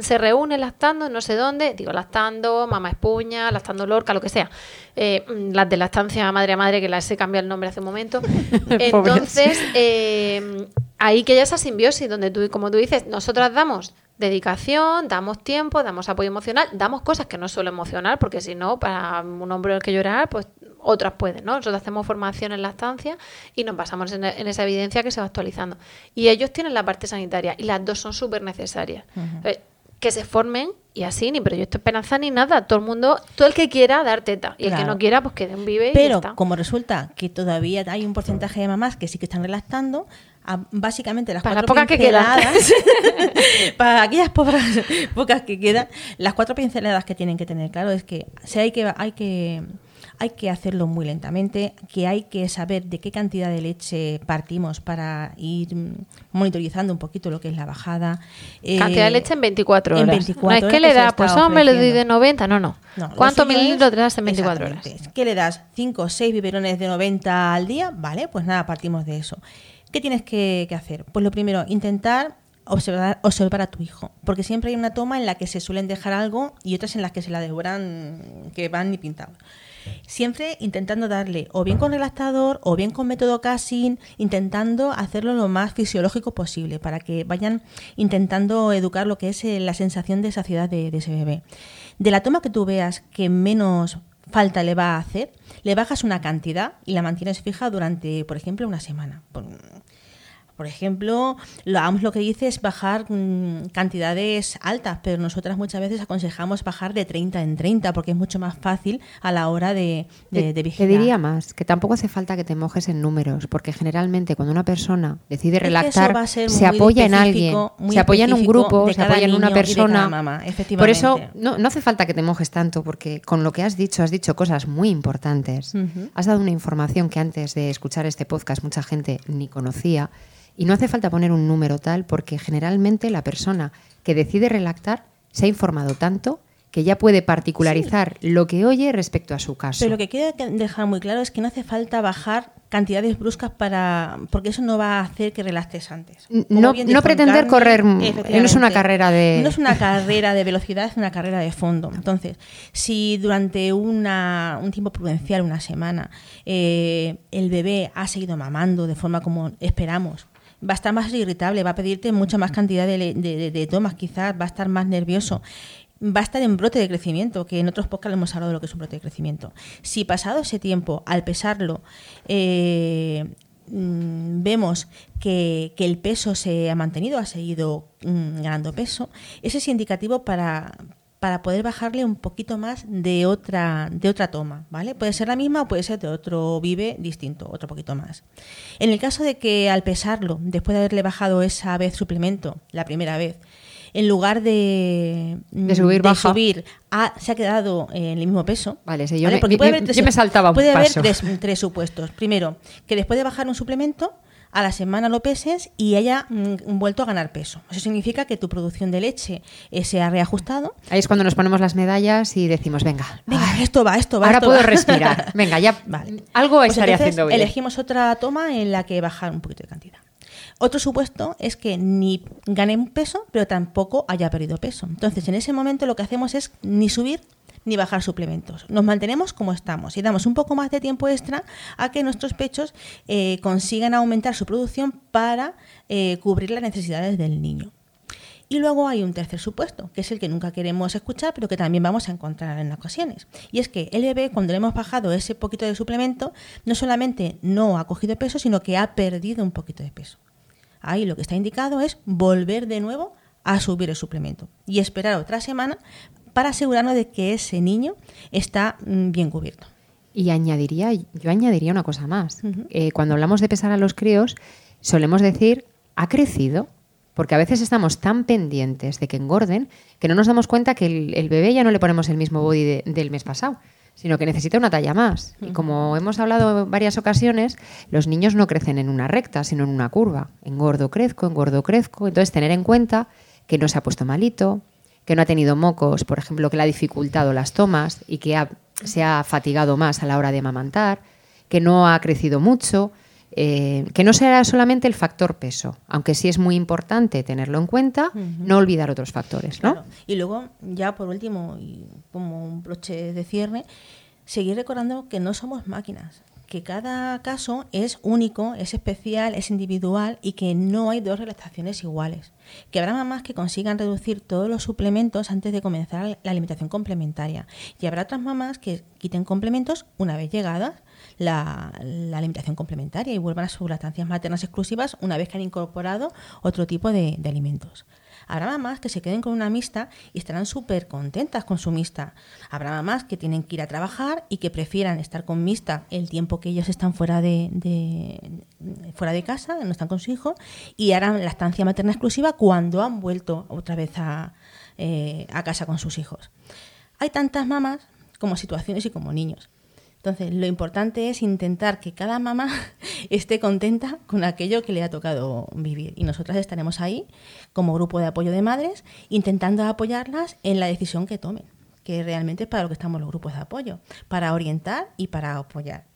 se reúne lactando, no sé dónde, digo lactando, mamá espuña, lactando lorca, lo que sea. Eh, las de la estancia madre a madre, que las he cambiado el nombre hace un momento. *laughs* Entonces, *laughs* eh, ahí que ya esa simbiosis, donde tú, como tú dices, nosotras damos dedicación, damos tiempo, damos apoyo emocional, damos cosas que no solo emocional, porque si no, para un hombre que llorar, pues otras pueden, ¿no? Nosotros hacemos formación en la estancia y nos basamos en, en esa evidencia que se va actualizando. Y ellos tienen la parte sanitaria y las dos son súper necesarias. Que se formen y así, ni proyecto esperanza ni nada. Todo el mundo, todo el que quiera dar teta. Y el que no quiera, pues que den vive y Pero está. como resulta que todavía hay un porcentaje de mamás que sí que están relactando, a- básicamente las Para las cuatro pocas que quedan. pinceladas, *laughs* para aquellas pobres, pocas que quedan, las cuatro pinceladas que tienen que tener claro es que si hay que hay que hay que hacerlo muy lentamente, que hay que saber de qué cantidad de leche partimos para ir mm, monitorizando un poquito lo que es la bajada. Eh, Cantidad de leche en 24 en horas. 24 no es que le da, pues hombre, le doy de ofreciendo. 90. No, no. No, ¿Cuántos mililitros te das en 24 horas? ¿Qué le das? ¿5 o 6 biberones de 90 al día? Vale, pues nada, partimos de eso. ¿Qué tienes que, que hacer? Pues lo primero, intentar observar, observar a tu hijo. Porque siempre hay una toma en la que se suelen dejar algo y otras en las que se la devoran que van ni pintados. Siempre intentando darle o bien con relactador o bien con método casing, intentando hacerlo lo más fisiológico posible para que vayan intentando educar lo que es eh, la sensación de saciedad de, de ese bebé. De la toma que tú veas que menos falta le va a hacer, le bajas una cantidad y la mantienes fija durante, por ejemplo, una semana. Por- ejemplo, lo, AMS lo que dice es bajar mm, cantidades altas, pero nosotras muchas veces aconsejamos bajar de 30 en 30 porque es mucho más fácil a la hora de, de, de Te vigilar. diría más, que tampoco hace falta que te mojes en números, porque generalmente cuando una persona decide relactar, se apoya en alguien, se apoya en un grupo, se apoya en una persona. mamá, Por eso no, no hace falta que te mojes tanto, porque con lo que has dicho, has dicho cosas muy importantes. Ujú. Has dado una información que antes de escuchar este podcast mucha gente ni conocía. Y no hace falta poner un número tal, porque generalmente la persona que decide relactar se ha informado tanto que ya puede particularizar lo que oye respecto a su caso. Pero lo que quiero dejar muy claro es que no hace falta bajar cantidades bruscas para porque eso no va a hacer que relaxes antes. Como no- no pretender correr, no es una carrera de- no es una *laughs* carrera de velocidad, es una carrera de fondo. Entonces, si durante una, un tiempo prudencial, una semana, eh, el bebé ha seguido mamando de forma como esperamos, va a estar más irritable, va a pedirte mucha más cantidad de, tomas, quizás va a estar más nervioso. Va a estar en brote de crecimiento, que en otros podcasts hemos hablado de lo que es un brote de crecimiento. Si pasado ese tiempo, al pesarlo, eh, mm, vemos que, que el peso se ha mantenido, ha seguido mm, ganando peso, ese es indicativo para, para poder bajarle un poquito más de otra, de otra toma, ¿vale? Puede ser la misma o puede ser de otro vive distinto, otro poquito más. En el caso de que al pesarlo, después de haberle bajado esa vez suplemento, la primera vez, en lugar de, mm, De subir, baja. subir, ha- se ha quedado en el mismo peso. Vale, sí, yo me- Porque yo- puede yo- haber tres- yo me saltaba un puede paso. haber tres, tres supuestos. Primero, que después de bajar un suplemento, a la semana lo peses y haya mm, vuelto a ganar peso. Eso significa que tu producción de leche eh, se ha reajustado. Ahí es cuando nos ponemos las medallas y decimos, venga, Venga, ay, esto va, esto va. ahora esto puedo va. respirar. *laughs* Venga, ya Vale. algo Pues estaré entonces haciendo bien. Elegimos otra toma en la que bajar un poquito de cantidad. Otro supuesto es que ni gane un peso, pero tampoco haya perdido peso. Entonces, en ese momento lo que hacemos es ni subir ni bajar suplementos. Nos mantenemos como estamos y damos un poco más de tiempo extra a que nuestros pechos eh, consigan aumentar su producción para eh, cubrir las necesidades del niño. Y luego hay un tercer supuesto, que es el que nunca queremos escuchar, pero que también vamos a encontrar en ocasiones. Y es que el bebé, cuando le hemos bajado ese poquito de suplemento, no solamente no ha cogido peso, sino que ha perdido un poquito de peso. Ahí lo que está indicado es volver de nuevo a subir el suplemento y esperar otra semana para asegurarnos de que ese niño está mm, bien cubierto. Y añadiría, yo añadiría una cosa más. Eh, cuando hablamos de pesar a los críos, solemos decir, ha crecido, porque a veces estamos tan pendientes de que engorden que no nos damos cuenta que el, el bebé ya no le ponemos el mismo body de- del mes pasado, sino que necesita una talla más. Y como hemos hablado en varias ocasiones, los niños no crecen en una recta, sino en una curva. Engordo, crezco, engordo, crezco. Entonces, tener en cuenta que no se ha puesto malito, que no ha tenido mocos, por ejemplo, que le ha dificultado las tomas y que ha- se ha fatigado más a la hora de amamantar, que no ha crecido mucho, eh, que no será solamente el factor peso, aunque sí es muy importante tenerlo en cuenta, no olvidar otros factores, ¿no? Claro. Y luego, ya por último, y como un broche de cierre, seguir recordando que no somos máquinas, que cada caso es único, es especial, es individual y que no hay dos relactaciones iguales. Que habrá mamás que consigan reducir todos los suplementos antes de comenzar la alimentación complementaria. Y habrá otras mamás que quiten complementos una vez llegada la, alimentación complementaria y vuelvan a sus lactancias maternas exclusivas una vez que han incorporado otro tipo de alimentos. Habrá mamás que se queden con una mixta y estarán súper contentas con su mixta. Habrá mamás que tienen que ir a trabajar y que prefieran estar con mixta el tiempo que ellos están fuera de, fuera de casa, no están con su hijo, y harán la estancia materna exclusiva cuando han vuelto otra vez a, eh, a casa con sus hijos. Hay tantas mamás como situaciones y como niños. Entonces, lo importante es intentar que cada mamá *laughs* esté contenta con aquello que le ha tocado vivir. Y nosotras estaremos ahí, como grupo de apoyo de madres, intentando apoyarlas en la decisión que tomen, que realmente es para lo que estamos los grupos de apoyo, para orientar y para apoyar.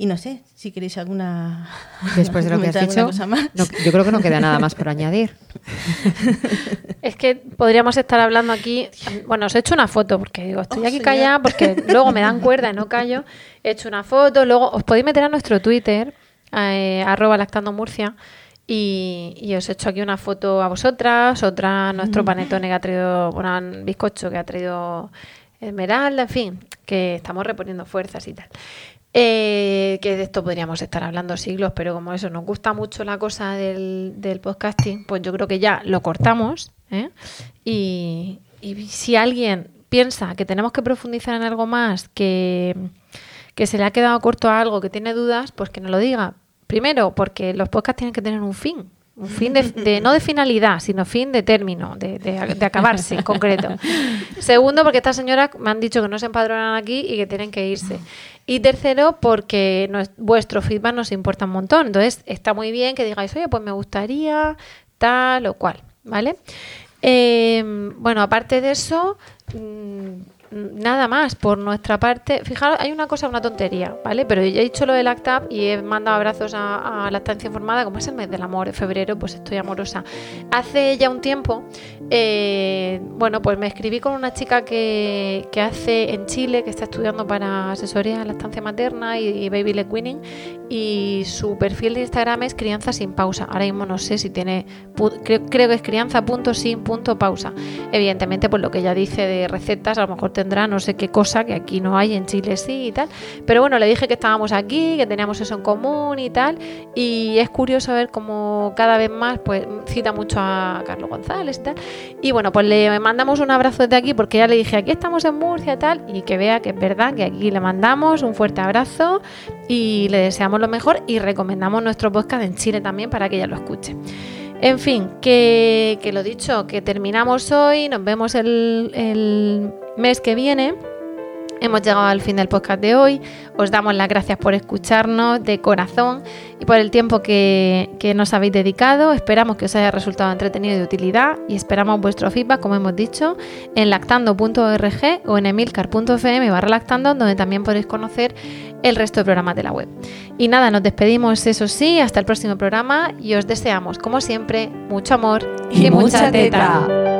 Y no sé, si queréis alguna. *laughs* Después de lo que has dicho, yo creo que no queda nada más por *laughs* añadir. *laughs* Es que podríamos estar hablando aquí. Bueno, os he hecho una foto porque digo, estoy oh, aquí callada porque luego me dan cuerda y no callo. He hecho una foto, luego os podéis meter a nuestro Twitter, eh, arroba lactando Murcia. Y, os he hecho aquí una foto a vosotras, otra a nuestro panetone que ha traído, un bizcocho que ha traído Esmeralda, en fin, que estamos reponiendo fuerzas y tal. Eh, que de esto podríamos estar hablando siglos, pero como eso nos gusta mucho la cosa del, podcasting, pues yo creo que ya lo cortamos. ¿eh? Y, si alguien piensa que tenemos que profundizar en algo más, que, que se le ha quedado corto a algo, que tiene dudas, pues que nos lo diga. Primero, porque los podcasts tienen que tener un fin. Un fin de, no de finalidad, sino fin de término, de, de, acabarse en concreto. *laughs* Segundo, porque estas señoras me han dicho que no se empadronan aquí y que tienen que irse. Y tercero, porque vuestro feedback nos importa un montón. Entonces, está muy bien que digáis, oye, pues me gustaría tal o cual, ¿vale? Eh, bueno, aparte de eso, mm, nada más por nuestra parte. Fijaros, hay una cosa, una tontería, ¿vale? Pero yo he dicho lo del ACTAP y he mandado abrazos a, la estancia informada, como es el mes del amor, en febrero, pues estoy amorosa. Hace ya un tiempo, eh, bueno, pues me escribí con una chica que, que, hace en Chile, que está estudiando para asesoría en la estancia materna y, baby leg y su perfil de Instagram es crianza sin pausa. Ahora mismo no sé si tiene, creo, creo que es crianza.sin.pausa. Evidentemente, pues lo que ella dice de recetas, a lo mejor tendrá no sé qué cosa que aquí no hay, en Chile sí y tal. Pero bueno, le dije que estábamos aquí, que teníamos eso en común y tal. Y es curioso ver cómo cada vez más pues cita mucho a Carlos González y tal. Y bueno, pues le mandamos un abrazo desde aquí porque ya le dije, aquí estamos en Murcia tal. Y que vea que es verdad que aquí le mandamos un fuerte abrazo y le deseamos lo mejor y recomendamos nuestro podcast en Chile también para que ella lo escuche. En fin, que, que lo dicho, que terminamos hoy, nos vemos el, el mes que viene. Hemos llegado al fin del podcast de hoy. Os damos las gracias por escucharnos de corazón y por el tiempo que, que, nos habéis dedicado. Esperamos que os haya resultado entretenido y de utilidad y esperamos vuestro feedback, como hemos dicho, en lactando.org o en emilcar.fm barra lactando, donde también podéis conocer el resto de programas de la web. Y nada, nos despedimos, eso sí, hasta el próximo programa y os deseamos, como siempre, mucho amor y, mucha teta.